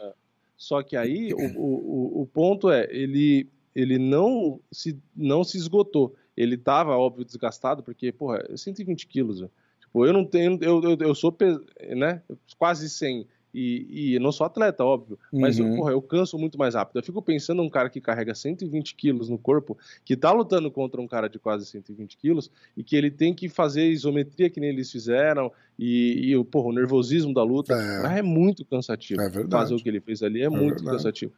É. Só que aí o, o, o ponto é, ele, ele não, se, não se esgotou. Ele tava, óbvio, desgastado, porque, porra, 120 quilos, Tipo, eu não tenho, eu, eu, eu sou, né, quase 100 e, e não sou atleta, óbvio, mas uhum. eu, porra, eu canso muito mais rápido. Eu fico pensando um cara que carrega 120 quilos no corpo, que tá lutando contra um cara de quase 120 quilos, e que ele tem que fazer isometria que nem eles fizeram, e, e porra, o nervosismo da luta. É, é muito cansativo. É fazer o que ele fez ali é, é muito verdade. cansativo.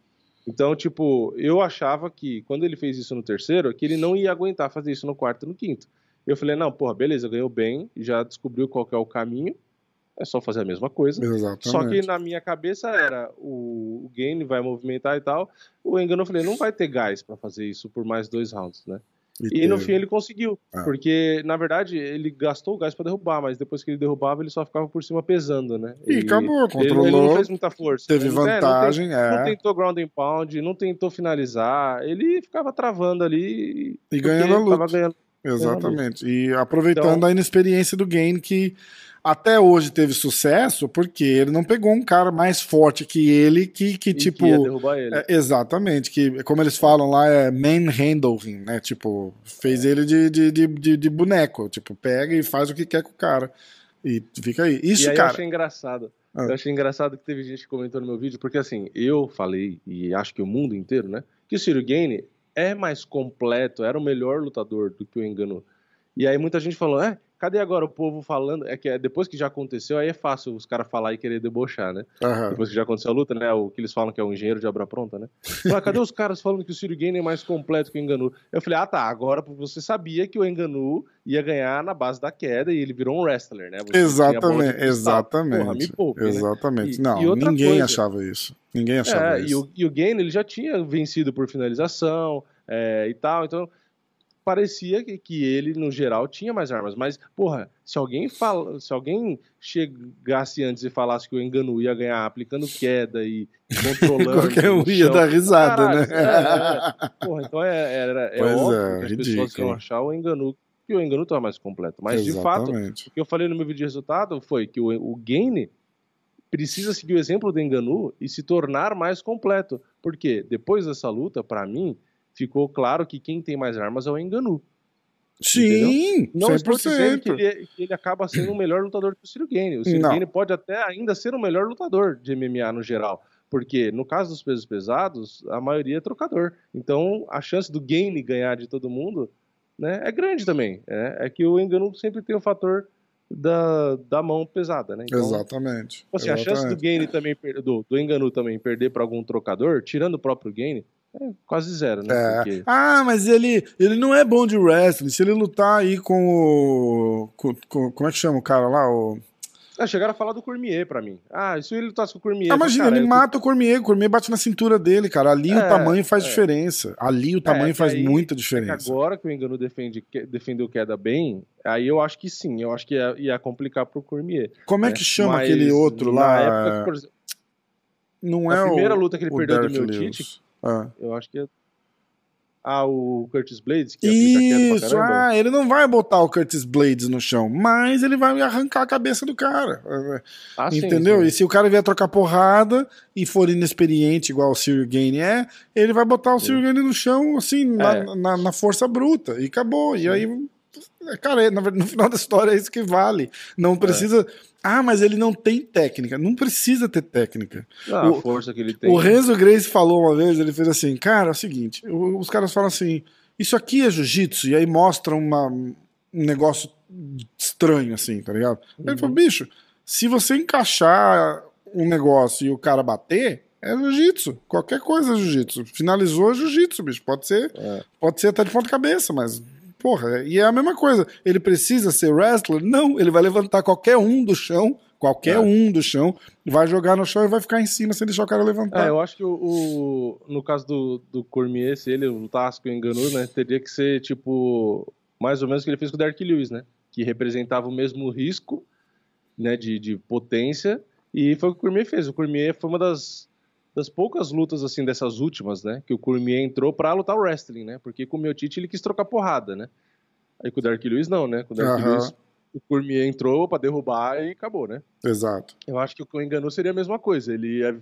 Então, tipo, eu achava que quando ele fez isso no terceiro, que ele não ia aguentar fazer isso no quarto e no quinto. Eu falei, não, porra, beleza, ganhou bem, já descobriu qual é o caminho, é só fazer a mesma coisa. Exatamente. Só que na minha cabeça era o, o Gain vai movimentar e tal. O Engano eu falei, não vai ter gás para fazer isso por mais dois rounds, né? E, e no fim ele conseguiu, ah. porque na verdade ele gastou o gás para derrubar, mas depois que ele derrubava ele só ficava por cima pesando, né? E, e acabou, controlou. Ele, ele, não fez muita força. Teve ele, vantagem, é, não, tem, é. não, tentou ground and pound, não tentou finalizar, ele ficava travando ali e ganhando a luta. Ganhando, Exatamente. Ganhando a luta. E aproveitando então, a inexperiência do Gain que até hoje teve sucesso porque ele não pegou um cara mais forte que ele que, que tipo. Que derrubar ele. É, exatamente, que como eles falam lá é manhandling, né? Tipo, fez ele de, de, de, de, boneco. Tipo, pega e faz o que quer com o cara. E fica aí. Isso, e aí cara. Eu achei engraçado. Ah. Eu achei engraçado que teve gente que comentou no meu vídeo, porque assim, eu falei, e acho que o mundo inteiro, né? Que o Ciro Gaine é mais completo, era o melhor lutador do que o Engano. E aí muita gente falou, é, Cadê agora o povo falando? É que é, depois que já aconteceu, aí é fácil os caras falar e querer debochar, né? Uhum. Depois que já aconteceu a luta, né? O que eles falam que é um engenheiro de obra pronta, né? Fala, cadê os caras falando que o Ciro Gain é mais completo que o Enganu? Eu falei, ah tá, agora você sabia que o Enganu ia ganhar na base da queda e ele virou um wrestler, né? Você exatamente, exatamente. Porra, me poupe, né? exatamente. Né? Não, e ninguém coisa, achava isso. Ninguém achava é, isso. E o, e o Gain, ele já tinha vencido por finalização é, e tal, então parecia que, que ele, no geral, tinha mais armas. Mas, porra, se alguém fala, se alguém chegasse antes e falasse que o Enganu ia ganhar aplicando queda e controlando. Qualquer um ia dar risada, né? É, é. Porra, então é, era, é pois óbvio é, que as ridículo. pessoas iam achar o Enganu que o Enganu estava mais completo. Mas, Exatamente. de fato, o que eu falei no meu vídeo de resultado foi que o, o Gaine precisa seguir o exemplo do Enganu e se tornar mais completo. Porque depois dessa luta, para mim, ficou claro que quem tem mais armas é o Enganu. Sim, entendeu? não 100%. estou dizendo que ele, que ele, acaba sendo um melhor lutador que o Ciro Gane. O Ciro Gane pode até ainda ser o melhor lutador de MMA no geral, porque no caso dos pesos pesados, a maioria é trocador. Então, a chance do Gane ganhar de todo mundo né, é grande também. É, é que o Enganu sempre tem o fator da, da mão pesada, né? Então, Exatamente. Assim, Exatamente. A chance do Gane também, do, do Enganu também perder para algum trocador, tirando o próprio Gane, é quase zero, né? É. Porque... Ah, mas ele, ele não é bom de wrestling. Se ele lutar aí com o. Com, com, como é que chama o cara lá? O... Ah, chegaram a falar do Cormier pra mim. Ah, se ele lutasse com o Cormier. Ah, imagina, cara, ele mata o Cormier, o Cormier bate na cintura dele, cara. Ali é, o tamanho faz é. diferença. Ali o é, tamanho é, faz aí, muita diferença. Agora que o Engano defende, defendeu queda bem, aí eu acho que sim, eu acho que ia, ia complicar pro Cormier. Como é né? que chama Mas, aquele outro lá? Época, por não é a primeira o, luta que ele perdeu do meu Tite, ah. Eu acho que é... Ah, o Curtis Blades, que Isso, ah, ele não vai botar o Curtis Blades no chão, mas ele vai arrancar a cabeça do cara. Ah, entendeu? Sim, sim. E se o cara vier trocar porrada e for inexperiente, igual o Cyril Gaine é, ele vai botar o Cyril Gaine no chão, assim, é. na, na, na, força bruta, e acabou. E aí, cara, no final da história é isso que vale. Não precisa. É ah, mas ele não tem técnica. Não precisa ter técnica. Ah, o, a força que ele tem. O Renzo Grace falou uma vez, ele fez assim, cara, é o seguinte, os caras falam assim, isso aqui é jiu-jitsu, e aí mostra uma, um negócio estranho, assim, tá ligado? Uhum. Ele falou, bicho, se você encaixar um negócio e o cara bater, é jiu-jitsu. Qualquer coisa é jiu-jitsu. Finalizou é jiu-jitsu, bicho. Pode ser, é. pode ser até de ponta cabeça, mas Porra, e é a mesma coisa. Ele precisa ser wrestler? Não, ele vai levantar qualquer um do chão, qualquer é. um do chão, vai jogar no chão e vai ficar em cima sem deixar o cara levantar. É, eu acho que o, o no caso do, do Cormier, se ele o Enganu, né, teria que ser tipo mais ou menos o que ele fez com o Dark Lewis, né, que representava o mesmo risco, né, de, de potência, e foi o que o Cormier fez. O Cormier foi uma das das poucas lutas, assim, dessas últimas, né? Que o Cormier entrou pra lutar o wrestling, né? Porque com o Miotite ele quis trocar porrada, né? Aí com o Dark Lewis não, né? Com o Dark. Lewis o Cormier entrou pra derrubar e acabou, né? Exato. Eu acho que o que o enganou seria a mesma coisa. Ele ia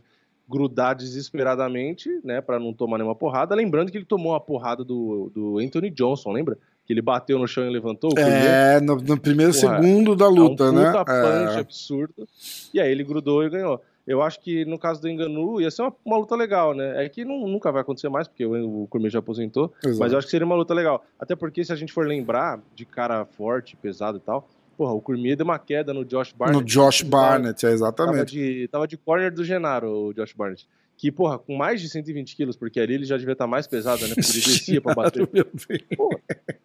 grudar desesperadamente, né, Pra não tomar nenhuma porrada. Lembrando que ele tomou a porrada do, do Anthony Johnson, lembra? Que ele bateu no chão e levantou. É, no, no primeiro Porra, segundo da luta, é um né? punch É, absurdo. E aí ele grudou e ganhou. Eu acho que no caso do Enganu ia ser uma, uma luta legal, né? É que não- nunca vai acontecer mais, porque o, o Cormier já aposentou. exato. Mas eu acho que seria uma luta legal. Até porque se a gente for lembrar de cara forte, pesado e tal, porra, o Cormier deu uma queda no Josh Barnett. no Josh Tava- Barnett, é Tava exatamente. de, tava de corner do Genaro, o Josh Barnett. Que, porra, com mais de 120 quilos, porque ali ele já devia estar mais pesado, né? Porque ele descia pra bater. Deus.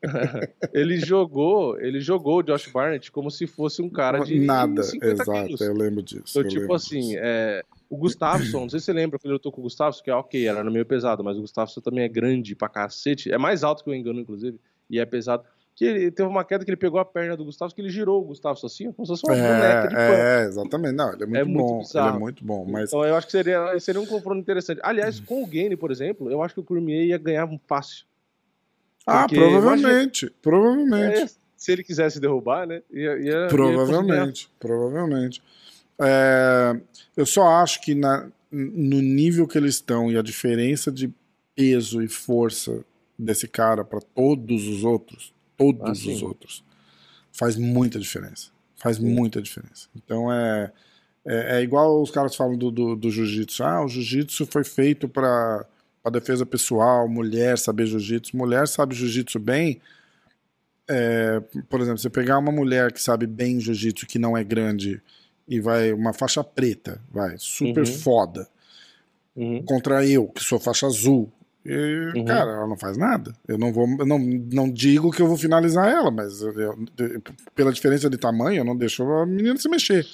Ele jogou, ele jogou o Josh Barnett como se fosse um cara de Nada, 50 exato, quilos. eu lembro disso. Então, eu tipo assim, é, o Gustafsson, não sei se você lembra que ele lutou com o Gustafsson, que é ok, era meio pesado, mas o Gustafsson também é grande pra cacete, é mais alto que o Engano, inclusive, e é pesado. Que ele teve uma queda que ele pegou a perna do Gustafsson, que ele girou o Gustafsson assim, como se fosse uma boneca de pano. É, é, exatamente. Não, ele é muito, É muito bom. Ele bizarro. é muito bom, mas Então eu acho que seria, seria um confronto interessante. Aliás, com o Gaine, por exemplo, eu acho que o Cormier ia ganhar um fácil. ah, provavelmente, provavelmente. É, se ele quisesse derrubar, né? Ia, ia- ia Provavelmente, provavelmente. É, eu só acho que na- no nível que eles estão e a diferença de peso e força desse cara para todos os outros, todos Ah, os outros, faz muita diferença. Faz Sim. muita diferença. Então é, é, é igual os caras falam do, do, do jiu-jitsu. Ah, o jiu-jitsu foi feito para defesa pessoal, mulher saber jiu-jitsu. Mulher sabe jiu-jitsu bem, é, por exemplo, você pegar uma mulher que sabe bem jiu-jitsu, que não é grande, e vai uma faixa preta, vai, super Uhum. foda, Uhum. contra eu, que sou faixa azul. E, Uhum. Cara, ela não faz nada. Eu não vou, eu não, não digo que eu vou finalizar ela, mas eu- eu- pela diferença de tamanho, eu não deixo a menina se mexer.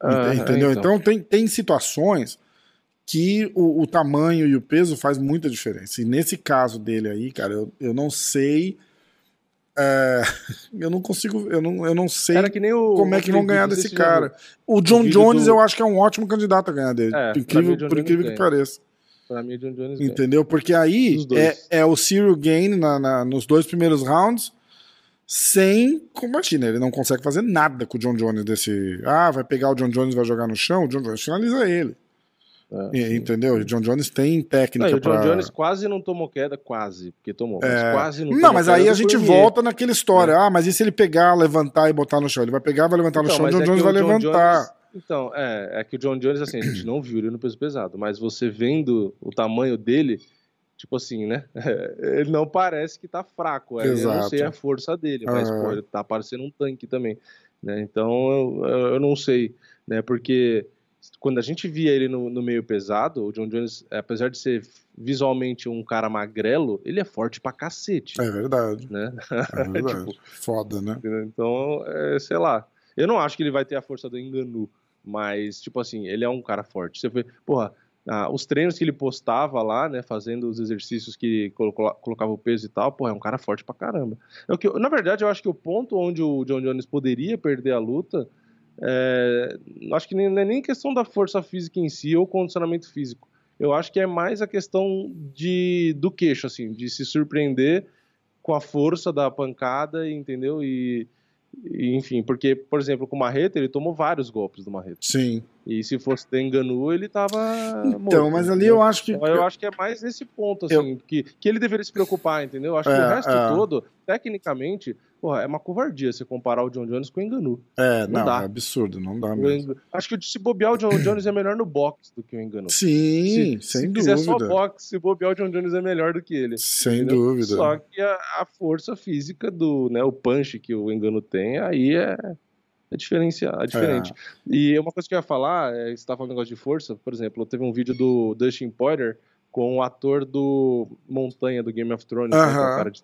Ah, Ente- Entendeu? então. Então, tem, tem situações que o, o tamanho e o peso faz muita diferença. E nesse caso dele aí, cara, eu, eu não sei. é, eu não consigo. Eu não, eu não sei o. como é que vão ganhar desse cara. viu. O John Jones, do- eu acho que é um ótimo candidato a ganhar dele. É, incrível, por incrível que pareça. Pra mim, o John Jones ganha. Entendeu? Porque aí é, é o Cyril Gain na, na- nos dois primeiros rounds, sem. Imagina, ele não consegue fazer nada com o John Jones desse. Ah, vai pegar o John Jones e vai jogar no chão, o John Jones finaliza ele. É, entendeu? O John Jones tem Não, técnica e o John pra... Jones quase não tomou queda, quase, porque tomou, mas É. quase não Não, mas aí a gente volta naquela história. Ah, mas e se ele pegar, levantar e botar no chão? Ele vai pegar, vai levantar no Então, chão, o mas John é Jones vai o John levantar. Jones- então, é, é que o John Jones, assim, a gente não viu ele no peso pesado, mas você vendo o tamanho dele, tipo assim, né? ele não parece que tá fraco. é, Eu não sei a força dele, mas pô, ele tá parecendo um tanque também. Né? Então eu, eu- não sei, né? Porque quando a gente via ele no, no meio pesado, o John Jones, apesar de ser visualmente um cara magrelo, ele é forte pra cacete. É verdade. Né? É verdade. Tipo, Foda, né? Então, é, sei lá. Eu não acho que ele vai ter a força do Enganu, mas, tipo assim, ele é um cara forte. Você vê, porra, ah, os treinos que ele postava lá, né, fazendo os exercícios que colo- colocava o peso e tal, porra, é um cara forte pra caramba. É que, na verdade, eu acho que o ponto onde o John Jones poderia perder a luta, é, acho que nem, não é nem questão da força física em si ou condicionamento físico. Eu acho que é mais a questão de, do queixo, assim, de se surpreender com a força da pancada, entendeu? E, enfim, porque, por exemplo, com o Marreta, ele tomou vários golpes do Marreta. Sim. E se fosse do Enganu, ele tava. Então, morto, mas ali entendeu? eu acho que. Então, eu acho que é mais nesse ponto, assim, que, que ele deveria se preocupar, entendeu? Eu acho que É, o resto é. todo, tecnicamente, porra, é uma covardia você comparar o John Jones com o Enganu. É, não não, dá. é absurdo, não dá mesmo. Enganu- Acho que se bobear o John Jones é melhor no boxe do que o Enganu. Sim, se, sem se dúvida. fizer só boxe, se bobear o John Jones é melhor do que ele. Sem entendeu? dúvida. Só que a, a força física do, né, o punch que o Engano tem, aí é, é, diferenciar, é diferente. E uma coisa que eu ia falar, é, você estava falando um negócio de força, por exemplo, teve um vídeo do Dustin Poirier com o ator do Montanha, do Game of Thrones, né, que é o Aham. cara de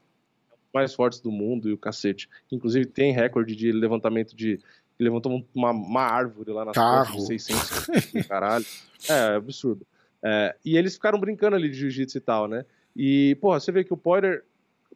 mais fortes do mundo e o cacete. Inclusive tem recorde de levantamento de... Ele levantou uma, uma árvore lá nas Carro. costas de 600 caralho. É, é absurdo. É, e eles ficaram brincando ali de jiu-jitsu e tal, né? E, porra, você vê que o Poirier,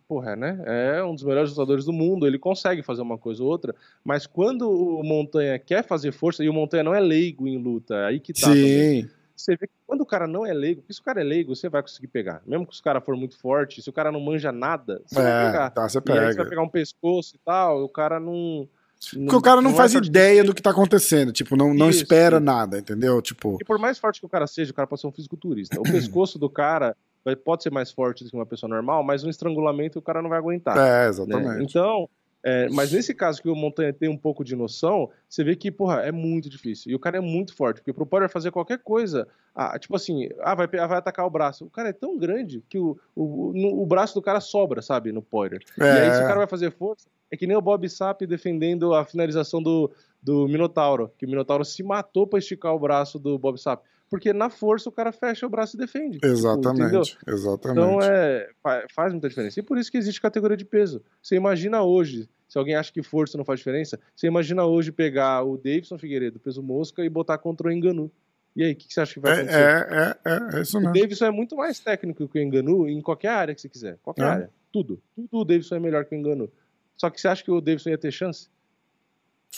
porra, né? É um dos melhores lutadores do mundo, ele consegue fazer uma coisa ou outra, mas quando o Montanha quer fazer força, e o Montanha não é leigo em luta, é aí que tá também. Sim. você vê que quando o cara não é leigo, porque se o cara é leigo, você vai conseguir pegar. Mesmo que os cara for muito forte, se o cara não manja nada, você É, vai pegar. tá, você E aí você vai pega. pegar um pescoço e tal, e o cara não. Porque o cara não, é faz forte ideia do que tá acontecendo, tipo, não, não Isso, espera isso. nada, entendeu? Tipo, E por mais forte que o cara seja, o cara pode ser um fisiculturista. O pescoço do cara vai- pode ser mais forte do que uma pessoa normal, mas um estrangulamento o cara não vai aguentar. é, né? exatamente. Então, é, mas nesse caso que o Montanha tem um pouco de noção, você vê que, porra, é muito difícil. E o cara é muito forte, porque pro Poirier fazer qualquer coisa, ah, tipo assim, ah, vai, pe- vai atacar o braço. O cara é tão grande que o, o, no- o braço do cara sobra, sabe, no Poirier. E aí, se o É. cara vai fazer força, é que nem o Bob Sapp defendendo a finalização do, do Minotauro, que o Minotauro se matou pra esticar o braço do Bob Sapp. Porque na força o cara fecha o braço e defende. Tipo? Exatamente, exatamente. Então é, fa- faz muita diferença. E por isso que existe categoria de peso. Você imagina hoje, se alguém acha que força não faz diferença, você imagina hoje pegar o Davidson Figueiredo, peso mosca, e botar contra o Enganu. E aí, o que, que você acha que vai É, acontecer? é, é, é, é isso O mesmo. Davidson é muito mais técnico que o Enganu em qualquer área que você quiser. Qualquer É. área. Tudo. Tudo o Davidson é melhor que o Enganu. Só que você acha que o Davidson ia ter chance?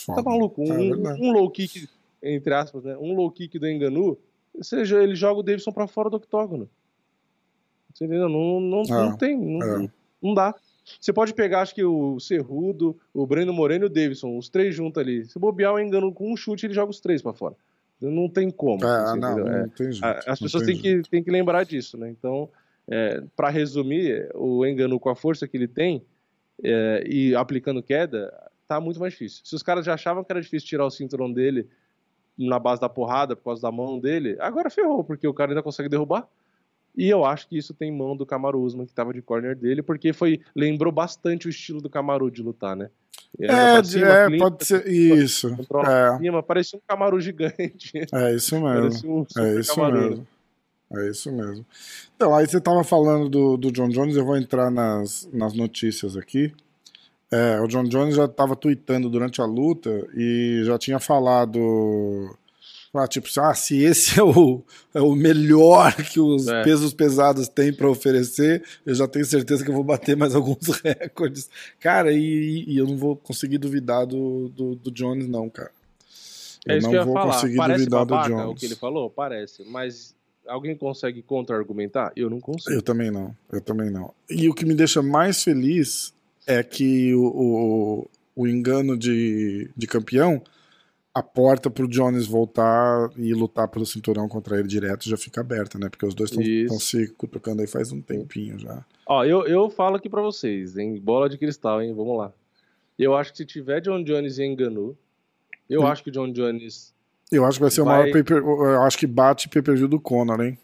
Tá Foda. maluco? É Um, verdade. um low kick, entre aspas, né? Um low kick do Enganu, seja, ele joga o Davidson pra fora do octógono. Você entendeu? Não, não, não É, tem. Não, é. não dá. Você pode pegar, acho que o Cerrudo, o Breno Moreno e o Davidson, os três juntos ali. Se bobear o Engano com um chute, ele joga os três pra fora. Não tem como. É, não? É. não tem jeito. As não pessoas tem têm que, têm que lembrar disso, né? Então, é, para resumir, o Engano com a força que ele tem é, e aplicando queda, tá muito mais difícil. Se os caras já achavam que era difícil tirar o cinturão dele na base da porrada por causa da mão dele, agora ferrou, porque o cara ainda consegue derrubar. E eu acho que isso tem mão do Kamaru Usman, que tava de corner dele, porque foi lembrou bastante o estilo do Kamaru de lutar, né? É, pra de- cima, é, clean, pode ser isso. É, cima, parecia um Kamaru gigante. é isso mesmo. um É isso Kamaru, mesmo. É isso mesmo. Então, aí você tava falando do, do John Jones, eu vou entrar nas, nas notícias aqui. É, o John Jones já tava tweetando durante a luta e já tinha falado. Ah, tipo, ah, se esse é o, é o melhor que os É. pesos pesados têm para oferecer, eu já tenho certeza que eu vou bater mais alguns recordes. Cara, e, e eu não vou conseguir duvidar do, do, do Jones, não, cara. É Eu isso não que eu vou falar. conseguir Parece duvidar do babaca Jones. o que ele falou? Parece. Mas alguém consegue contra-argumentar? Eu não consigo. Eu também não, eu também não. E o que me deixa mais feliz é que o, o, o engano de, de campeão, a porta pro Jones voltar e lutar pelo cinturão contra ele direto já fica aberta, né? Porque os dois estão se cutucando aí faz um tempinho já. Ó, eu, eu falo aqui pra vocês, hein? Bola de cristal, hein? Vamos lá. Eu acho que se tiver John Jones e Enganu, eu Hum. acho que o John Jones Eu acho que vai ser o Vai- maior pay-per- Eu acho que bate pay-per-view do Conor, hein?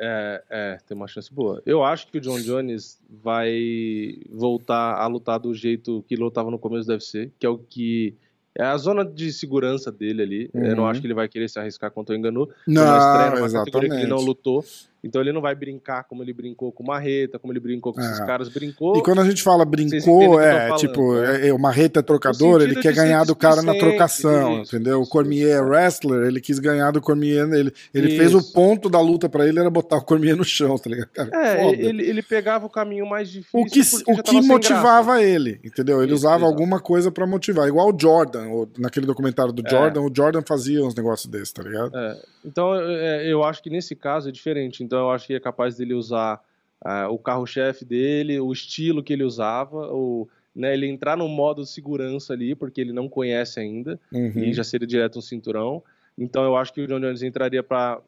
É, é, tem uma chance boa. Eu acho que o John Jones vai voltar a lutar do jeito que lutava no começo do UFC, que é o que é a zona de segurança dele ali. Eu não Uhum. acho que ele vai querer se arriscar contra o Enganu. Não, estreia numa categoria que ele não exatamente. lutou. Então ele não vai brincar como ele brincou com o Marreta, como ele brincou com esses É. caras. Brincou. E quando a gente fala brincou, o é falando, tipo, né? é, é, o Marreta é trocador, ele quer ganhar do cara na trocação, isso, entendeu? O isso, Cormier é wrestler, ele quis ganhar do Cormier, ele, ele fez o ponto da luta pra ele era botar o Cormier no chão, tá ligado? Cara, É, foda. ele, ele pegava o caminho mais difícil. o que, o que motivava ele, entendeu? Ele usava exato. alguma coisa pra motivar, igual o Jordan, o- naquele documentário do É. Jordan, o Jordan fazia uns negócios desses, tá ligado? graça. É, então é, eu acho que nesse caso é diferente. Então eu acho que é capaz dele usar ah, o carro-chefe dele, o estilo que ele usava, o, né, ele entrar no modo segurança ali, porque ele não conhece ainda. Uhum. e já seria direto um cinturão. Então eu acho que o John Jones entraria para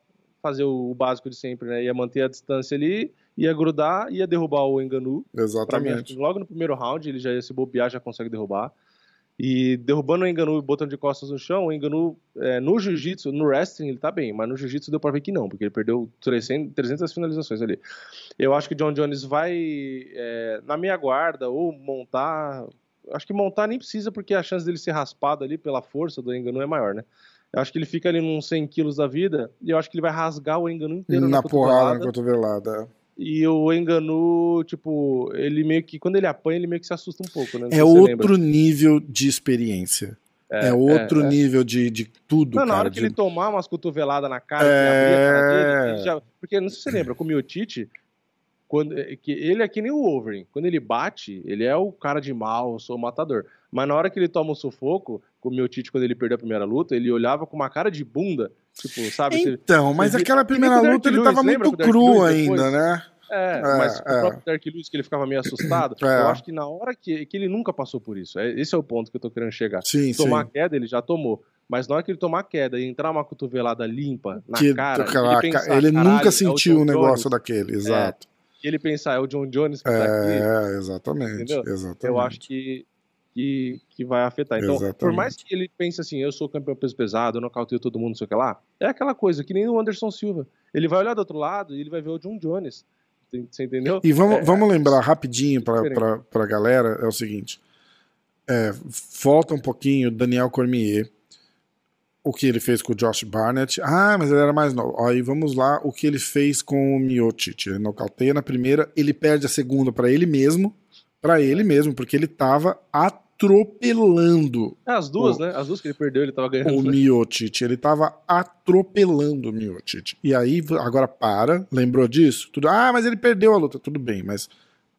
fazer o, básico de sempre, né? Ia manter a distância ali, ia grudar, ia derrubar o Enganu. Pra mim, Exatamente. logo no primeiro round ele já ia se bobear, já consegue derrubar. E derrubando o Enganu e botando de costas no chão, o Enganu é, no jiu-jitsu, no wrestling ele tá bem, mas no jiu-jitsu deu pra ver que não, porque ele perdeu 300, 300 finalizações ali. Eu acho que o John Jones vai é, na meia guarda ou montar. Acho que montar nem precisa, porque a chance dele ser raspado ali pela força do Enganu é maior, né? Eu acho que ele fica ali nos 100 quilos da vida e eu acho que ele vai rasgar o Enganu inteiro Na na, porrada, na cotovelada. E o Enganu, tipo, ele meio que, quando ele apanha, ele meio que se assusta um pouco, né? Não É outro lembra. nível de experiência. É, outro é. nível de, de tudo, Não, na cara. hora que de- ele tomar umas cotoveladas na cara, É. que dele, ele já... porque não sei se você lembra, com o Miotite, quando, é, que ele é que nem o Wolverine. Quando ele bate, ele é o cara de mal, eu sou o matador. Mas na hora que ele toma o sufoco, com o meu Tite, quando ele perdeu a primeira luta, ele olhava com uma cara de bunda. Tipo, sabe? Então, mas aquela primeira luta ele tava muito cru ainda, né? É, é, mas é. o próprio Dark Lewis, que ele ficava meio assustado, é. eu acho que na hora que, que ele nunca passou por isso. É, esse é o ponto que eu tô querendo chegar. Sim, tomar sim. queda, ele já tomou. Mas na hora que ele tomar queda e entrar uma cotovelada limpa na que, cara, ele, pensar, ele nunca sentiu o um negócio Jones, daquele, exato. É, ele pensar, é o John Jones que tá aqui. É, exatamente, exatamente. Eu acho que, que, que vai afetar. Então, exatamente. por mais que ele pense assim, eu sou campeão peso pesado, eu nocauteio todo mundo, não sei o que lá, é aquela coisa que nem o Anderson Silva. Ele vai olhar do outro lado e ele vai ver o John Jones. Você entendeu? E vamos, é, vamos lembrar rapidinho para a galera: é o seguinte. É, volta um pouquinho Daniel Cormier, o que ele fez com o Josh Barnett. Ah, mas ele era mais novo. Aí vamos lá, o que ele fez com o Miocic. Ele nocauteia na primeira, ele perde a segunda para ele mesmo, para ele mesmo, porque ele tava atropelando. É, as duas, o, né? As duas que ele perdeu, ele tava ganhando. O Miocic, ele tava atropelando o Miocic. E aí, agora para, lembrou disso? Tudo, ah, mas ele perdeu a luta. Tudo bem, mas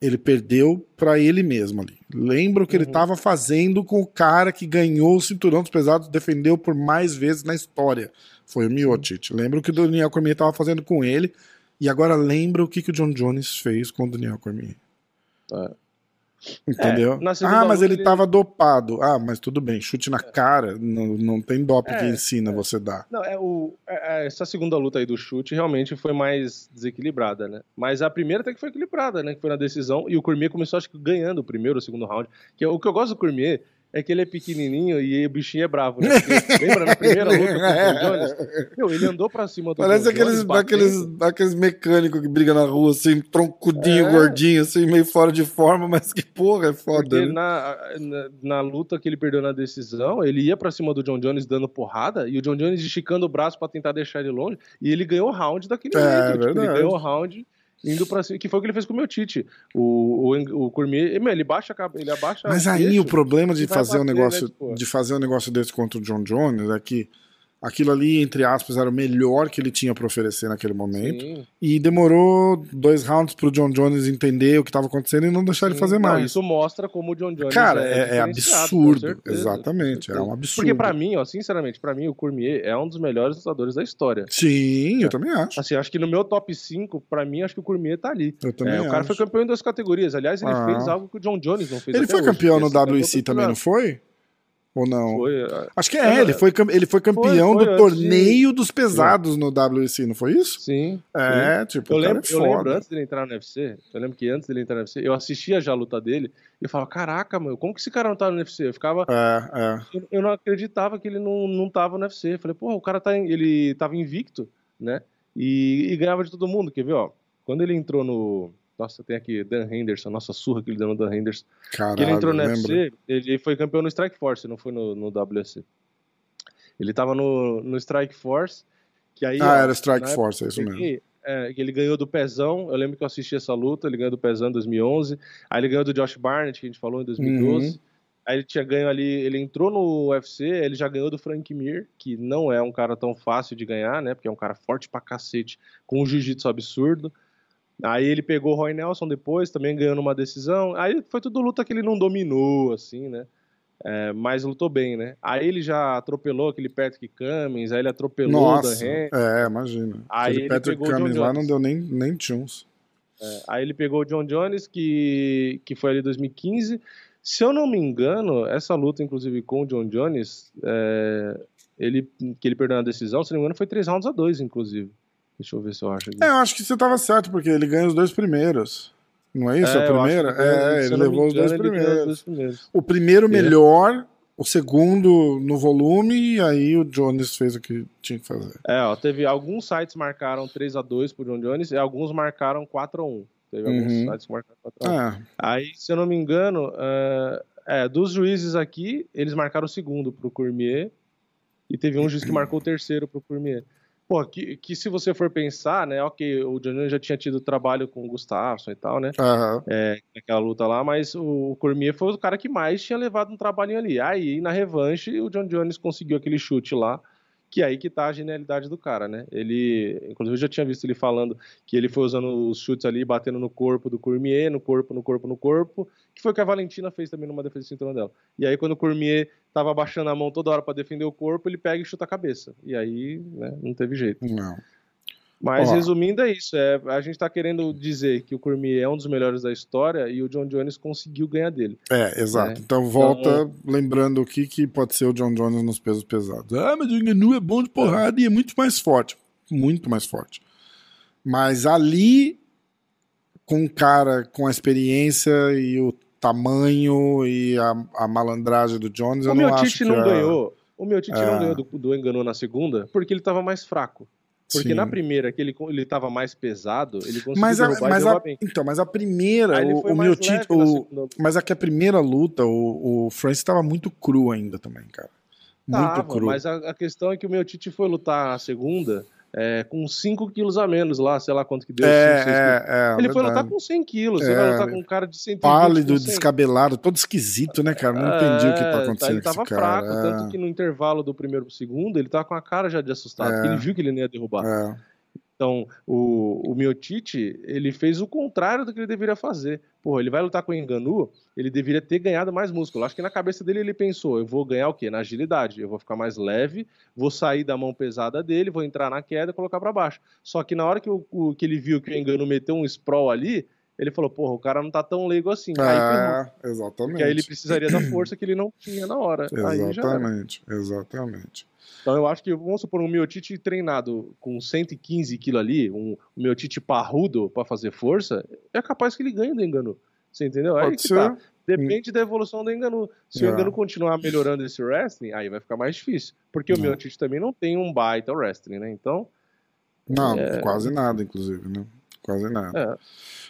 ele perdeu para ele mesmo ali. Lembra o que uhum. ele tava fazendo com o cara que ganhou o cinturão dos pesados, defendeu por mais vezes na história. Foi o Miocic. Lembra o que o Daniel Cormier tava fazendo com ele. E agora lembra o que, que o John Jones fez com o Daniel Cormier. É. Entendeu? É, ah, mas ele, ele tava dopado. Ah, mas tudo bem, chute na cara, não, não tem doping é, que ensina é. você dar. Não, é o, é, é, essa segunda luta aí do chute realmente foi mais desequilibrada, né? Mas a primeira até que foi equilibrada, né? Que foi na decisão, e o Cormier começou, acho que, ganhando o primeiro ou segundo round. Que, o que eu gosto do Cormier é que ele é pequenininho e o bichinho é bravo, né? Porque, lembra na primeira luta com o John Jones? Meu, ele andou pra cima do Parece John aqueles, Jones, aqueles, aqueles mecânicos que brigam na rua, assim, troncudinho, é. gordinho, assim, meio fora de forma, mas que porra, é foda. Porque né? na, na, na, luta que ele perdeu na decisão, ele ia pra cima do John Jones dando porrada e o John Jones esticando o braço pra tentar deixar ele longe e ele ganhou o round daquele é, jeito. Tipo, ele ganhou o round indo para cima, que foi o que ele fez com o meu Tite. O, o, o Cormier, ele baixa ele abaixa Mas aí o problema de fazer um negócio né, de fazer um negócio desse contra o John Jones é que aquilo ali, entre aspas, era o melhor que ele tinha para oferecer naquele momento. Sim. E demorou dois rounds pro John Jones entender o que estava acontecendo e não deixar Sim. ele fazer mais. Não, isso mostra como o John Jones Cara, é, é, é absurdo. Exatamente, é um absurdo. Porque para mim, ó, sinceramente, para mim o Cormier é um dos melhores lutadores da história. Sim, eu também acho. Assim, acho que no meu top 5, para mim, acho que o Cormier tá ali. Eu também é, O cara foi campeão em duas categorias. Aliás, ele ah. fez algo que o John Jones não fez Ele foi campeão no WEC também, não foi? Ou não? Foi, é. Acho que é, é, ele foi, ele foi campeão foi, foi, do torneio de... dos pesados no WC, não foi isso? Sim. É, sim. tipo, eu lembro, é eu lembro antes dele entrar no UFC, eu lembro que antes dele entrar no UFC, eu assistia já a luta dele e eu falava, caraca, meu, como que esse cara não tá no UFC? Eu ficava. É, é. Eu, eu, não acreditava que ele não, não tava no UFC. Eu falei, porra, o cara tá. Ele tava invicto, né? E, e ganhava de todo mundo, quer ver, ó? Quando ele entrou no nossa, tem aqui Dan Henderson, nossa surra que ele deu no Dan Henderson. Caralho, que ele entrou no UFC, ele foi campeão no Strike Force, não foi no, no WC. Ele tava no, no Strike Force, que aí... Ah, era Strike Force, é isso mesmo. É, ele ganhou do Pezão, eu lembro que eu assisti essa luta, ele ganhou do Pezão em 2011, aí ele ganhou do Josh Barnett, que a gente falou, em 2012. Uhum. Aí ele tinha ganho ali, ele entrou no UFC, ele já ganhou do Frank Mir, que não é um cara tão fácil de ganhar, né? Porque é um cara forte pra cacete, com um jiu-jitsu absurdo. Aí ele pegou o Roy Nelson depois, também ganhando uma decisão. Aí foi tudo luta que ele não dominou, assim, né? É, mas lutou bem, né? Aí ele já atropelou aquele Patrick Cummins, aí ele atropelou Nossa, o Dan É, imagina. Aí aquele Patrick Cummins lá não deu nem, nem tchuns. É, aí ele pegou o John Jones, que, que foi ali em 2015. Se eu não me engano, essa luta, inclusive, com o John Jones, é, ele, que ele perdeu na decisão, se não me engano, foi 3 rounds a 2, inclusive. Deixa eu ver se eu acho aqui. É, eu acho que você estava certo, porque ele ganha os dois primeiros. Não é isso? É, a primeira? É, ele levou os dois, primeiros. dois primeiros. O primeiro melhor, o segundo no volume, e aí o Jones fez o que tinha que fazer. É, ó, teve alguns sites marcaram 3x2 pro John Jones e alguns marcaram 4x1. Teve uhum. alguns sites que marcaram 4x1. É. Aí, se eu não me engano, uh, é, dos juízes aqui, eles marcaram o segundo pro Cormier e teve um juiz que marcou o terceiro pro Cormier. Pô, que, que se você for pensar, né? Ok, o John Jones já tinha tido trabalho com o Gustafsson e tal, né? Uhum. É, naquela luta lá, mas o, Cormier foi o cara que mais tinha levado um trabalhinho ali. Aí, na revanche, o John Jones conseguiu aquele chute lá, Que é aí que tá a genialidade do cara, né? Ele, inclusive, eu já tinha visto ele falando que ele foi usando os chutes ali, batendo no corpo do Cormier, no corpo, no corpo, no corpo, que foi o que a Valentina fez também numa defesa de cinturão dela. E aí, quando o Cormier tava abaixando a mão toda hora para defender o corpo, ele pega e chuta a cabeça. E aí, né, não teve jeito. Não. Mas Ó. resumindo, é isso. É, a gente tá querendo dizer que o Cormier é um dos melhores da história e o John Jones conseguiu ganhar dele. É, exato. É. Então volta lembrando o que, pode ser o John Jones nos pesos pesados. Ah, mas o Enganu é bom de porrada e é muito mais forte. Muito mais forte. Mas ali, com um cara com a experiência e o tamanho e a, a malandragem do Jones, eu o não meu acho Tite que não a- ganhou. O meu Tite É. não ganhou do, do Enganu na segunda porque ele tava mais fraco. Porque Sim. na primeira, que ele, ele tava mais pesado, ele conseguiu Mas a, mas, a, então, mas a primeira, o, o mas é que a primeira luta, o, o Francis estava muito cru ainda também, cara. Muito Tava, cru. Mas a, a questão é que o meu Tite foi lutar a segunda é, com 5 quilos a menos lá, sei lá quanto que deu. é, cinco, é, é, Ele foi lutar com 100 quilos, você É, vai lutar com um cara de 120 pálido, com 100. descabelado, todo esquisito, né, cara? Não entendi o que tá É, acontecendo Ele tava fraco, tanto que no intervalo do primeiro pro segundo, ele tava com a cara já de assustado, É. porque ele viu que ele não ia derrubar. Então, o, o Miotite, ele fez o contrário do que ele deveria fazer. Porra, ele vai lutar com o Enganu, ele deveria ter ganhado mais músculo. Acho que na cabeça dele ele pensou, eu vou ganhar o quê? Na agilidade. Eu vou ficar mais leve, vou sair da mão pesada dele, vou entrar na queda e colocar pra baixo. Só que na hora que, o- que ele viu que o Enganu meteu um sprawl ali, ele falou, porra, o cara não tá tão leigo assim. Aí ferrou. é, exatamente. Porque aí ele precisaria da força que ele não tinha na hora. Aí. Exatamente, exatamente. Então eu acho que, vamos supor, um Miotite treinado com 115 kg ali, um Miotite parrudo pra fazer força, é capaz que ele ganhe do Enganu. Você entendeu? Aí Pode que ser. tá. Depende da evolução do Enganu. Se É. o Enganu continuar melhorando esse wrestling, aí vai ficar mais difícil. Porque o É. Miotite também não tem um baita wrestling, né? Então, Não, É. quase nada, inclusive, né? Quase nada. é.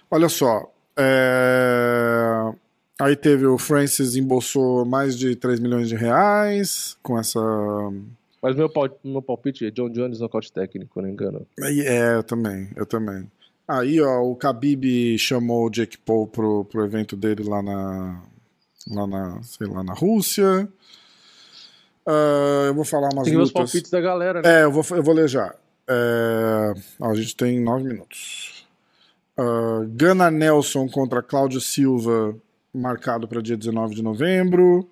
Olha só. é, Aí teve o Francis embolsou mais de 3 milhões de reais com essa. Mas meu, pal- meu palpite é John Jones nocaute técnico, não engano. É, eu também, eu também. Aí, ó, o Khabib chamou o Jake Paul pro, pro evento dele lá na, lá na, sei lá, na Rússia. Ah, eu vou falar umas Tem que ver os lutas. palpites da galera, né? É, eu vou, eu vou ler já. É, ó, a gente tem nove minutos. Uh, Gana Nelson contra Cláudio Silva, marcado para dia 19 de novembro.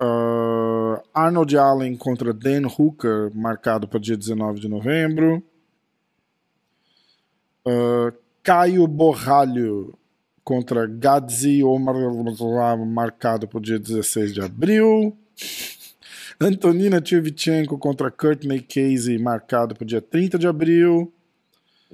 Uh, Arnold Allen contra Dan Hooker, marcado para dia 19 de novembro. Uh, Caio Borralho contra Gadzi Omar, marcado para dia 16 de abril. Antonina Tchevchenko contra Courtney Casey, marcado para dia 30 de abril.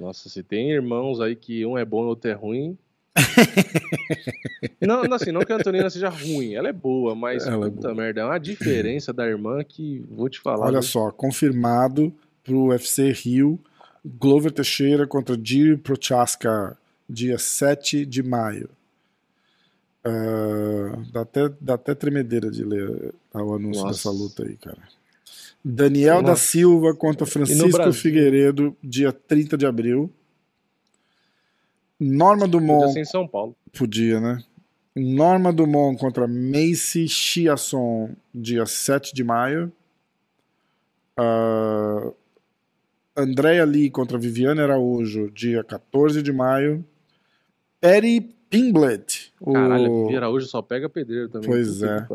Nossa, se tem irmãos aí que um é bom e outro é ruim. não, assim, não que a Antonina seja ruim, ela é boa, mas Ela é puta boa. merda, é uma diferença da irmã que vou te falar. Olha viu? só, confirmado para o UFC Rio, Glover Teixeira contra Jiri Prochaska, dia 7 de maio. Ah, dá, até, dá até tremedeira de ler o anúncio Nossa. dessa luta aí, cara. Daniel da Nossa. Silva contra Francisco? Figueiredo, dia 30 de abril. Norma Podia Dumont ser em São Paulo. Podia, né? Norma Dumont contra Macy Chiasson, dia 7 de maio. Uh, Andrea Lee contra Viviane Araújo, dia 14 de maio. Perry Pimblett. O... Caralho, a Vivi Araújo só pega pedreiro também. Pois é.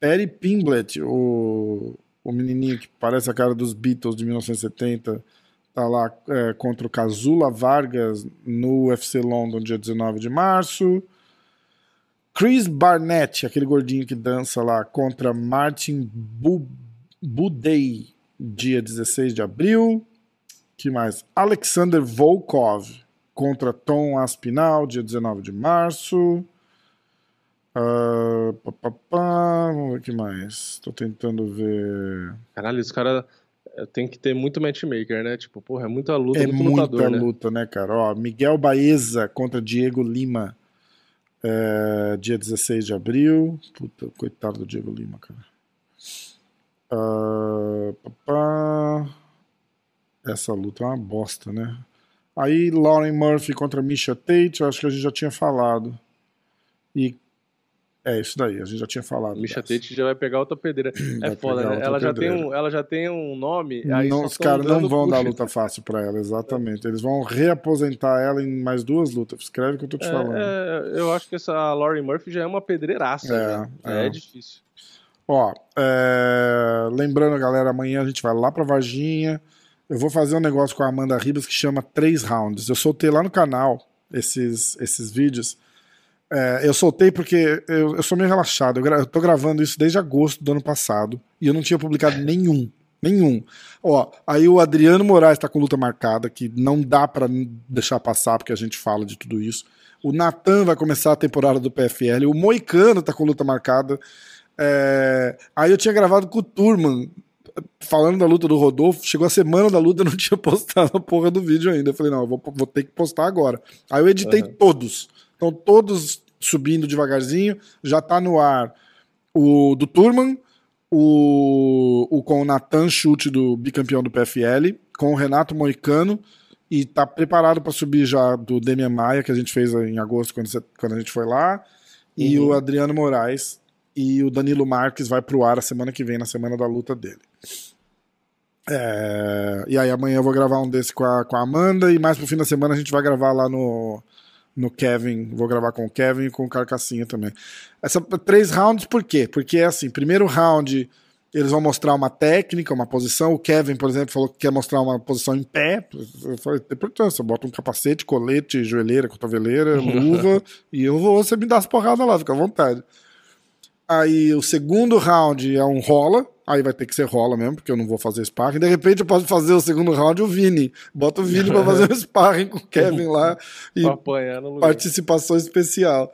Perry Pimblett, o... o menininho que parece a cara dos Beatles de 1970, tá lá é, contra o Casula Vargas no UFC London, dia 19 de março. Chris Barnett, aquele gordinho que dança lá, contra Martin Bu Budei, dia 16 de abril. que mais? Alexander Volkov contra Tom Aspinal, dia 19 de março. Ah, pá, pá, pá, vamos ver o que mais. Tô tentando ver. Caralho, os caras tem que ter muito matchmaker, né? Tipo, porra, é muita luta, É muito muita né? luta, né, cara? Ó, Miguel Baeza contra Diego Lima, é, dia 16 de abril. Puta, coitado do Diego Lima, cara. Ah, pá, pá. Essa luta é uma bosta, né? Aí Lauren Murphy contra Misha Tate, eu acho que a gente já tinha falado. E É isso daí, a gente já tinha falado. Misha Tate já vai pegar outra pedreira. É foda, né? Ela já, tem um, ela já tem um nome. Não, os caras não vão puxa. dar luta fácil pra ela, exatamente. Eles vão reaposentar ela em mais duas lutas. Escreve o que eu tô te é, falando. É, eu acho que essa Laurie Murphy já é uma pedreiraça. É, né? é. é difícil. Ó, é... lembrando, galera, amanhã a gente vai lá pra Varginha. Eu vou fazer um negócio com a Amanda Ribas que chama Três Rounds. Eu soltei lá no canal esses, esses vídeos. É, eu soltei porque eu, eu, sou meio relaxado. Eu, gra eu tô gravando isso desde agosto do ano passado e eu não tinha publicado nenhum. Nenhum. Ó, aí o Adriano Moraes tá com luta marcada, que não dá para deixar passar, porque a gente fala de tudo isso. O Natan vai começar a temporada do PFL. O Moicano tá com luta marcada. É... Aí eu tinha gravado com o Turman falando da luta do Rodolfo, chegou a semana da luta, eu não tinha postado a porra do vídeo ainda. Eu falei, não, eu vou, vou ter que postar agora. Aí eu editei uhum. todos. Então, todos subindo devagarzinho. Já tá no ar o do Turman, o, o com o Natan Chute do bicampeão do PFL, com o Renato Moicano. E tá preparado para subir já do Demian Maia, que a gente fez em agosto, quando, você, quando a gente foi lá. E uhum. o Adriano Moraes, e o Danilo Marques vai pro ar a semana que vem, na semana da luta dele. É, e aí amanhã eu vou gravar um desse com a, com a Amanda e mais pro fim da semana a gente vai gravar lá no, no Kevin. Vou gravar com o Kevin e com o Carcassinha também. Essa, três rounds, por quê? Porque é assim, primeiro round eles vão mostrar uma técnica, uma posição. O Kevin, por exemplo, falou que quer mostrar uma posição em pé. Eu falei, tem importância, bota um capacete, colete, joelheira, cotoveleira, luva, e eu vou, você me dá as porradas lá, fica à vontade. Aí o segundo round é um rola. Aí vai ter que ser rola mesmo, porque eu não vou fazer sparring. De repente eu posso fazer o segundo round o Vini. Bota o Vini pra fazer um sparring com o Kevin lá. E participação especial.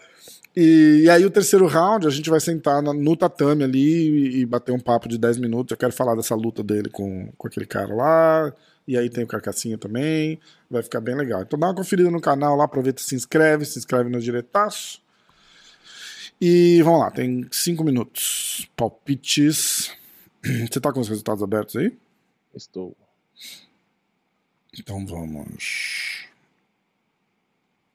E, e, aí o terceiro round a gente vai sentar no, no tatame ali e, e, bater um papo de 10 minutos. Eu quero falar dessa luta dele com, com aquele cara lá. E aí tem o Carcassinha também. Vai ficar bem legal. Então dá uma conferida no canal lá, aproveita e se inscreve. Se inscreve no diretaço. E vamos lá, tem cinco minutos. Palpites. Você tá com os resultados abertos aí? Estou. Então vamos.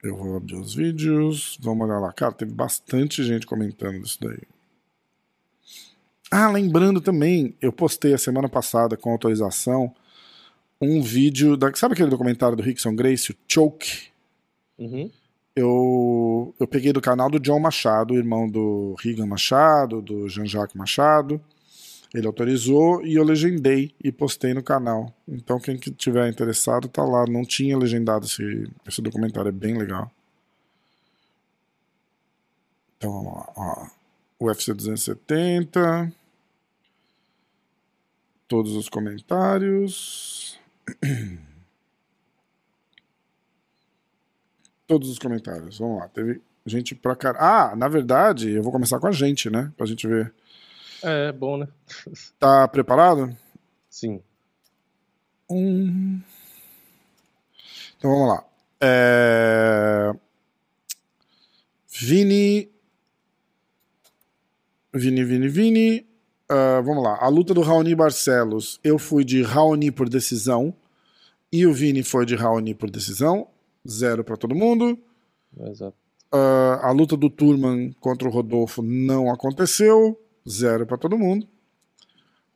Eu vou abrir os vídeos. Vamos olhar lá. Cara, teve bastante gente comentando isso daí. Ah, lembrando também, eu postei a semana passada com autorização um vídeo da. Sabe aquele documentário do Rickson Grace, o Choke? Uhum eu, eu peguei do canal do John Machado, irmão do Regan Machado, do Jean-Jacques Machado. Ele autorizou e eu legendei e postei no canal. Então quem tiver interessado tá lá. Não tinha legendado esse, esse documentário, é bem legal. Então vamos lá. Ó. UFC 270. Todos os comentários. todos os comentários. Vamos lá. Teve gente pra cara. Ah, na verdade, eu vou começar com a gente, né? Pra gente ver. É, bom, né? Tá preparado? Sim. Um. Então vamos lá. É... Vini. Vini, Vini, Vini. Uh, vamos lá. A luta do Raoni Barcelos. Eu fui de Raoni por decisão. E o Vini foi de Raoni por decisão zero para todo mundo. Exato. Uh, a luta do Turman contra o Rodolfo não aconteceu, zero para todo mundo.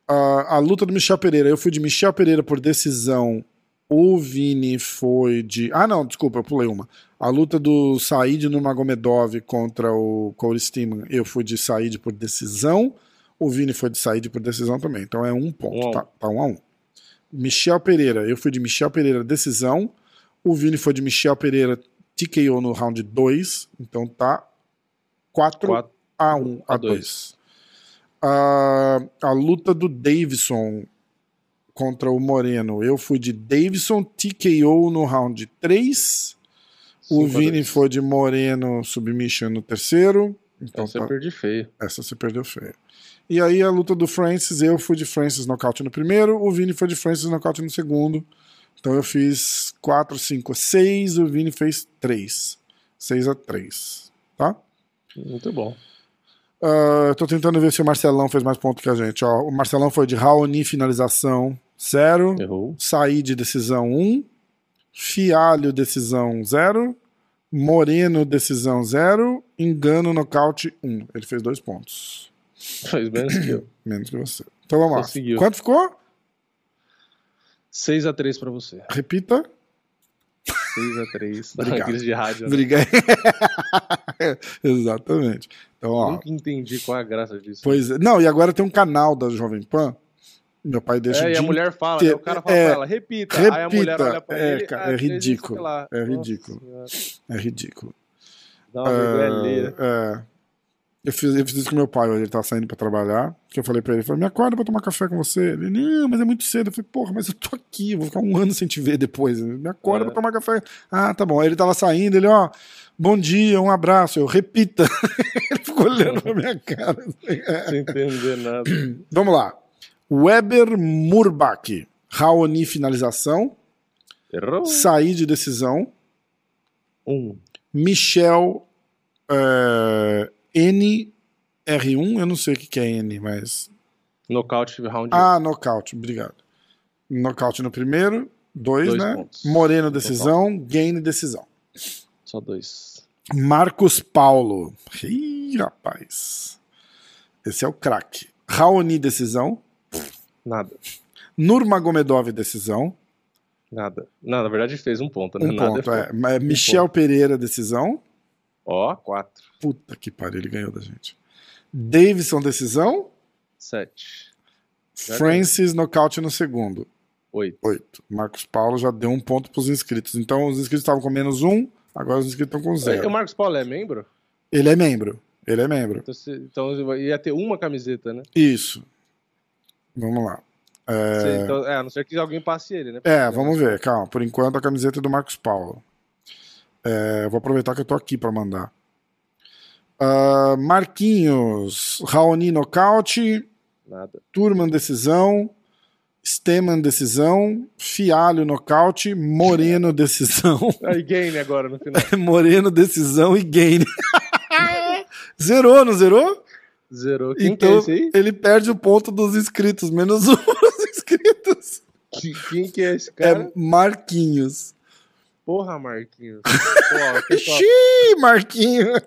Uh, a luta do Michel Pereira, eu fui de Michel Pereira por decisão. O Vini foi de. Ah, não, desculpa, eu pulei uma. A luta do Said no Magomedov contra o Corey Steeman, eu fui de Said por decisão. O Vini foi de Said por decisão também. Então é um ponto, um tá, tá um a um. Michel Pereira, eu fui de Michel Pereira decisão. O Vini foi de Michel Pereira, TKO no round 2, então tá 4, 4 a 1 a 2. Uh, a luta do Davidson contra o Moreno, eu fui de Davidson TKO no round 3. O Vini foi de Moreno submission no terceiro. Então essa tá... eu perdi feio. Essa você perdeu feio. E aí a luta do Francis, eu fui de Francis nocaute no primeiro, o Vini foi de Francis nocaute no segundo. Então eu fiz 4, 5, 6, o Vini fez 3. 6 a 3. Tá? Muito bom. Uh, tô tentando ver se o Marcelão fez mais ponto que a gente. Ó, o Marcelão foi de Raoni finalização 0. Errou. Saí decisão 1. Um. Fialho decisão 0. Moreno decisão 0. engano, nocaute, 1. Ele fez dois pontos. Fez menos que eu. Menos que você. Então vamos lá. Conseguiu. Quanto ficou? 6x3 pra você. Repita. 6x3. Obrigado. Aqueles de rádio. né? Obrigado. Exatamente. Então, ó. Nunca entendi qual é a graça disso. Pois é. Não, e agora tem um canal da Jovem Pan. Meu pai deixa é, e a mulher fala, inteiro- né? o cara fala é, pra ela, repita. Aí a mulher repita. olha pra É, ele, cara, ah, é ridículo. sei lá. É ridículo. É ridículo. Dá uma vergonha. É, é. Eu fiz, eu fiz isso com meu pai, hoje ele tava saindo pra trabalhar. Que eu falei pra ele, ele falou, me acorda pra tomar café com você. Ele, não, mas é muito cedo. Eu falei, porra, mas eu tô aqui, eu vou ficar um ano sem te ver depois. Me acorda É. pra tomar café. Ah, tá bom. Aí ele tava saindo, ele, ó, bom dia, um abraço. Eu, repita. ele ficou olhando pra minha cara. Sem entender nada. Vamos lá. Weber Murbach. Raoni finalização. Errou. Sair de decisão. Um. Michel é, NR1. Eu não sei o que que é N, mas. Nocaute round Ah, nocaute. Obrigado. Nocaute no primeiro. Dois, Dois né? pontos. Moreno, decisão. Gain, decisão. um. Só dois. Marcos Paulo. Ih, rapaz. Esse é o craque. Raoni, decisão. Nada. Nurmagomedov, decisão. Nada. Não, na verdade fez um ponto, né? Um Nada ponto, é é. Mas Michel Pereira, decisão. Ó, quatro. Puta que pariu, ele ganhou da gente. Davidson, decisão. Sete. Francis, nocaute no segundo. Oito. Oito. Marcos Paulo já deu um ponto pros inscritos. Então os inscritos estavam com menos um, agora os inscritos estão com O zero. Marcos Paulo é membro? Ele é membro. Ele é membro. Então, se- então ia ter uma camiseta, né? Isso. Vamos lá. É, Se- então, é, a não ser que alguém passe ele, né? é, vamos ver, calma. Por enquanto a camiseta é do Marcos Paulo. É, vou aproveitar que eu tô aqui para mandar. Ah, Marquinhos, Raoni nocaute, Nada. Turman decisão, Steman decisão, Fialho nocaute, Moreno decisão, Aí game agora no final. Moreno decisão e Gain. zerou, não zerou? Zerou. Quem então que é esse aí? ele perde o ponto dos inscritos, menos um dos inscritos. Que- Quem que é esse cara? É Marquinhos. Porra, Marquinhos. Pô, pessoal, Xiii, Marquinhos.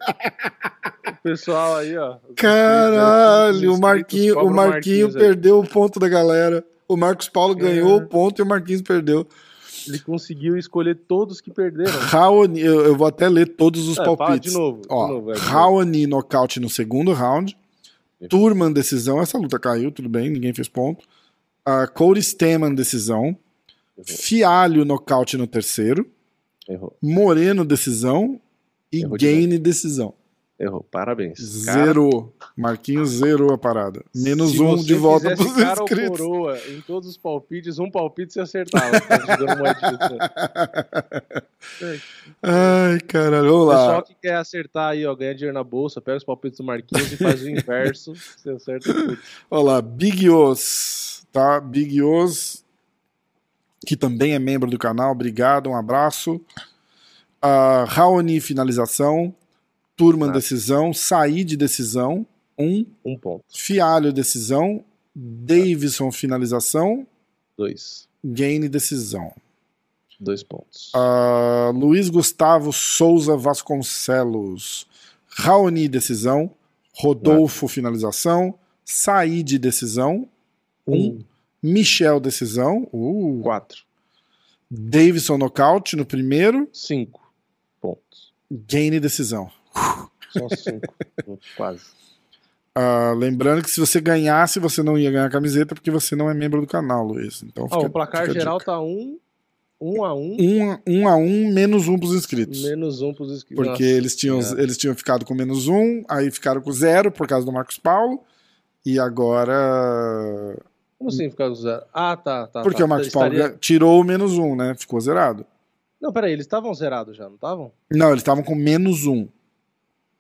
pessoal aí, ó. Caralho, o Marquinho, o Marquinho aí. perdeu o ponto da galera. O Marcos Paulo ganhou É. o ponto e o Marquinhos perdeu. Ele conseguiu escolher todos que perderam. Raoni, eu, eu vou até ler todos os É, palpites. de novo, de é. Raoni nocaute no segundo round. Turman decisão. Essa luta caiu, tudo bem, ninguém fez ponto. Uh, Cody Steman decisão. Fialho nocaute no terceiro. Errou, Moreno decisão. E Errou de Gaine decisão. errou. Parabéns. Cara, Zerou. Marquinhos zerou a parada. Menos se um de volta cara ou inscritos. coroa em todos os palpites, um palpite você acertava. tá Ai, caralho, vamos O lá. pessoal que quer acertar aí, ó, ganhar dinheiro na bolsa, pega os palpites do Marquinhos e faz o inverso, você acerta tudo. Olha lá, Big Os, tá? Big Os, que também é membro do canal, obrigado, um abraço. Uh, Raoni, finalização. Turman, Nada. decisão. Said, decisão. Um. Um ponto. Fialho, decisão. Davidson, finalização. Dois. Gaine, decisão. Dois pontos. Uh, Luiz Gustavo Souza Vasconcelos. Raoni, decisão. Rodolfo, finalização. Said, decisão. Um. Michel, decisão. Uh. Quatro. Davidson, nocaute no primeiro. Cinco pontos. Gaine, decisão. Só cinco. Quase. Ah, lembrando que se você ganhasse, você não ia ganhar a camiseta porque você não é membro do canal, Luiz. Então fica, o placar geral dica. tá um, um a um, um, a- um a um, menos um pros inscritos. menos um pros inscritos. Porque Nossa eles tinham, Senhora. eles tinham ficado com menos um, aí ficaram com zero por causa do Marcos Paulo. E agora. Como assim ficar zero? Ah, tá, tá. Porque tá. o Paulo Estaria- ga- tirou o menos um, né? Ficou zerado. Não, peraí, eles estavam zerados já, não estavam? Não, eles estavam com menos um.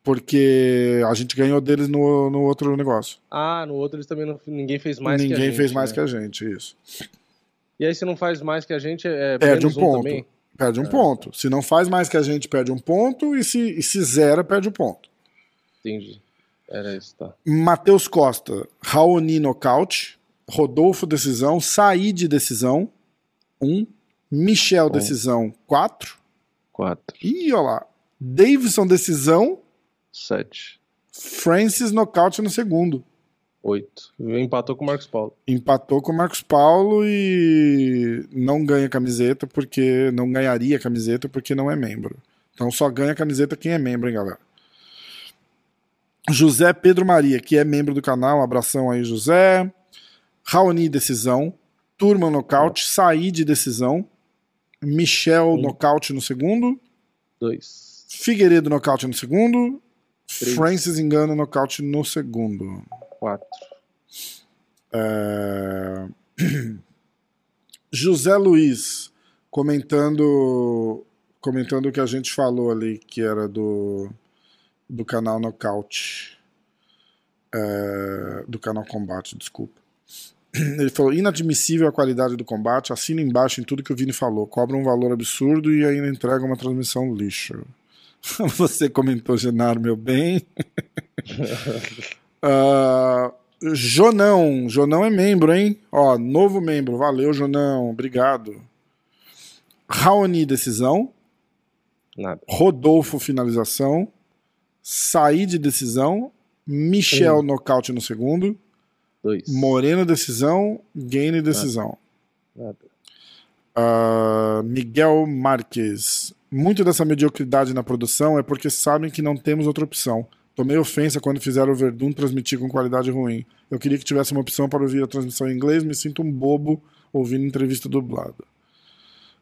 Porque a gente ganhou deles no, no outro negócio. Ah, no outro eles também não. Ninguém fez mais Ninguém que a gente. fez mais né? que a gente, isso. E aí, se não faz mais que a gente, é Perde um menos ponto. também? Perde um É. ponto. Se não faz mais que a gente, perde um ponto. E se, e se zera, perde um ponto. Entendi. Era isso, tá. Matheus Costa, Raoni nocaute. Rodolfo decisão. Said decisão. Um. Michel decisão. Quatro. Quatro. Ih, olha lá. Davidson decisão. Sete. Francis nocaute no segundo. Oito. Empatou com o Marcos Paulo. Empatou com o Marcos Paulo e não ganha camiseta porque não ganharia camiseta porque não é membro. Então só ganha camiseta quem é membro, hein, galera. José Pedro Maria, que é membro do canal, um abração aí, José. Raoni, decisão. Turma, nocaute. Said, decisão. Michel, Um. nocaute no segundo. Dois. Figueiredo, nocaute no segundo. Três. Francis, engano, nocaute no segundo. Quatro. É, José Luiz comentando comentando o que a gente falou ali que era do do canal Nocaute É, do canal Combate, desculpa. Ele falou: inadmissível a qualidade do combate, assina embaixo em tudo que o Vini falou, cobra um valor absurdo e ainda entrega uma transmissão lixo. Você comentou, Genaro, meu bem. Ah, Jonão, Jonão é membro, hein? Ó, novo membro, valeu, Jonão, obrigado. Raoni, decisão. Nada. Rodolfo, finalização. Said, decisão. Michel, Um. nocaute no segundo. Dois. Moreno, decisão. Gaine, decisão. Nada. Ah, Miguel Marques. Muito dessa mediocridade na produção é porque sabem que não temos outra opção. Tomei ofensa quando fizeram o Verdun transmitir com qualidade ruim. Eu queria que tivesse uma opção para ouvir a transmissão em inglês, me sinto um bobo ouvindo entrevista dublada.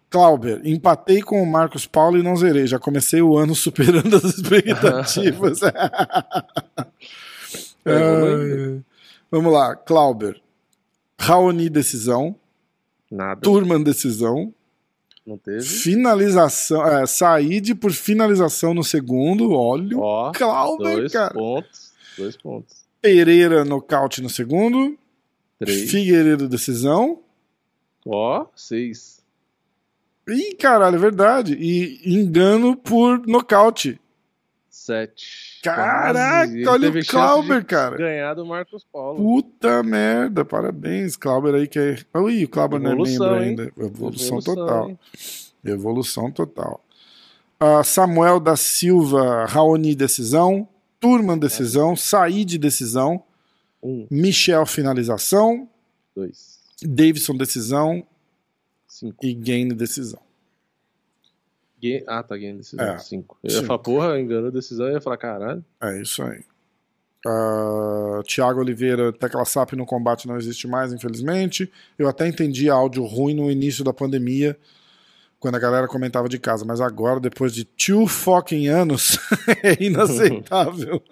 Clauber, empatei com o Marcos Paulo e não zerei. Já comecei o ano superando as expectativas. É, vamos lá, Clauber. Raoni, decisão. Nada. Turman, decisão. Não teve. Finalização. É, Said por finalização no segundo. Olha o. Clauber, Dois cara. pontos. Dois pontos. Pereira, nocaute no segundo. Três. Figueiredo, decisão. Ó. Seis. Ih, caralho, é verdade. E engano por nocaute. Sete. Caraca, Quase. Olha o Clauber, cara. Ganhar do Marcos Paulo. Puta merda, parabéns. Clauber aí que é. Ui, o Clauber não é membro ainda. Evolução, Evolução, total. hein? Evolução total. Ah, Samuel da Silva, Raoni, decisão. Turman, decisão. Said, decisão. Um, Michel, finalização. dois, Davidson, decisão. cinco. E Gaine, decisão. Ah, tá ganhando decisão. É, Cinco. Eu ia cinco. falar, porra, enganou a decisão. Eu ia falar, caralho. É isso aí. Ah, Tiago Oliveira, tecla SAP no combate não existe mais, infelizmente. Eu até entendi áudio ruim no início da pandemia, quando a galera comentava de casa, mas agora, depois de two fucking anos, é inaceitável.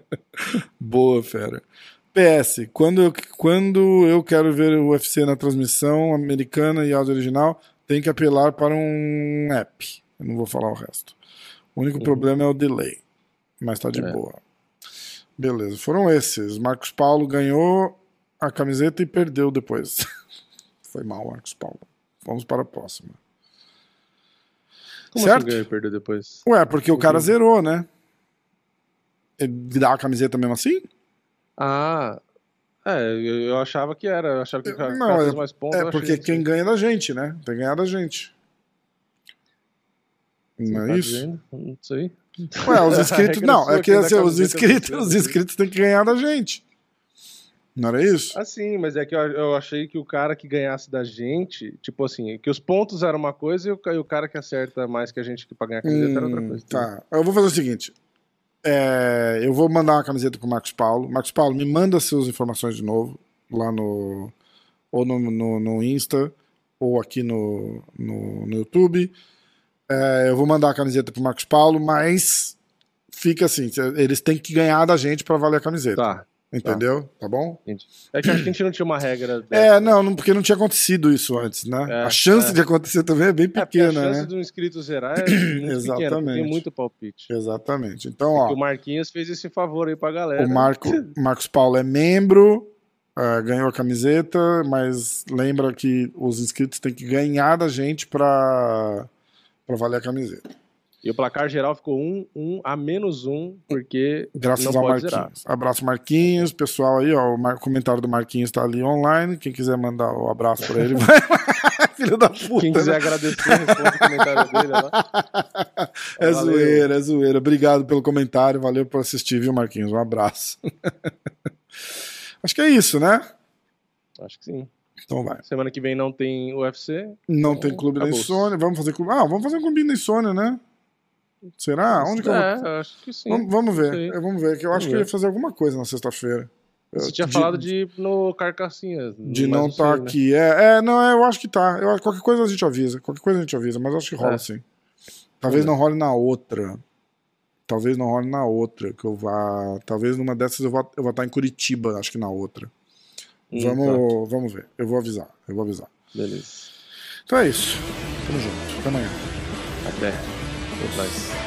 Boa, fera. PS, quando eu, quando eu quero ver o UFC na transmissão americana e áudio original, tem que apelar para um app. Eu não vou falar o resto. O único problema é o delay, mas tá de É. boa. Beleza, foram esses. Marcos Paulo ganhou a camiseta e perdeu depois. Foi mal, Marcos Paulo. Vamos para a próxima. Como Certo? assim ganhou e perdeu depois? Ué, porque o cara Entendi. zerou, né? Ele dá a camiseta mesmo assim? Ah, é, eu, eu achava que era. Eu achava que o cara, Não, é- mais pontos. É, eu porque que quem sim. ganha é da gente, né? Tem que ganhar da gente. Não tá é isso? dizendo? Não sei. Ué, os inscritos. regra não, é que assim, os é inscritos, os inscritos têm que ganhar da gente. Não era isso? Ah, sim, mas é que eu, eu achei que o cara que ganhasse da gente, tipo assim, que os pontos eram uma coisa e o, e o cara que acerta mais que a gente que pra ganhar a camiseta era outra Hum, coisa. tá. Eu vou fazer o seguinte. É, eu vou mandar uma camiseta pro Marcos Paulo. Marcos Paulo, me manda suas informações de novo. Lá no. Ou no, no, no Insta, ou aqui no, no, no YouTube. É, eu vou mandar a camiseta pro Marcos Paulo, mas fica assim: eles têm que ganhar da gente pra valer a camiseta. Tá, Entendeu? Tá bom? entendi. É que acho que a gente não tinha uma regra dessa. É, não, não, porque não tinha acontecido isso antes, né? É, a chance é. de acontecer também é bem É, porque a pequena, chance né? do inscrito zerar é muito pequena, Exatamente. tem muito palpite. Exatamente. Então, É ó. o Marquinhos fez esse favor aí pra galera. O Marco, Marcos Paulo é membro, eh, ganhou a camiseta, mas lembra que os inscritos têm que ganhar da gente para valer a camiseta. E o placar geral ficou 1, 1 a menos 1, porque Graças não ao Marquinhos. zerar. Abraço, Marquinhos. Pessoal aí, ó, o mar- comentário do Marquinhos tá ali online. Quem quiser mandar o abraço pra ele, vai. Filho da puta. Quem quiser né? agradecer, responde o comentário dele lá. É Valeu. zoeira, é zoeira. Obrigado pelo comentário. Valeu por assistir, viu, Marquinhos? Um abraço. Acho que é isso, né? Acho que sim. Então vai. Semana que vem não tem UFC. Não Então, tem clube da insônia. Vamos fazer clube. Ah, vamos fazer um clube da insônia, né? Será? Onde que eu vou. é, acho que sim. Vamos, vamos ver. É, Vamos ver. Que eu acho que eu ia fazer alguma coisa na sexta-feira. Você tinha falado de ir no Carcassinhas. de não estar né? aqui. É, é, não, é, eu acho que tá. Eu, qualquer coisa a gente avisa. Qualquer coisa a gente avisa, mas eu acho que rola É. sim. Talvez Vamos não role na outra. Talvez não role na outra. Que eu vá. Talvez numa dessas eu vou, eu vou estar em Curitiba, acho que na outra. Hum, vamos, vamos ver. Eu vou avisar. Eu vou avisar. tá. Beleza. Então é isso. Tamo junto. Até amanhã. Até. Até mais.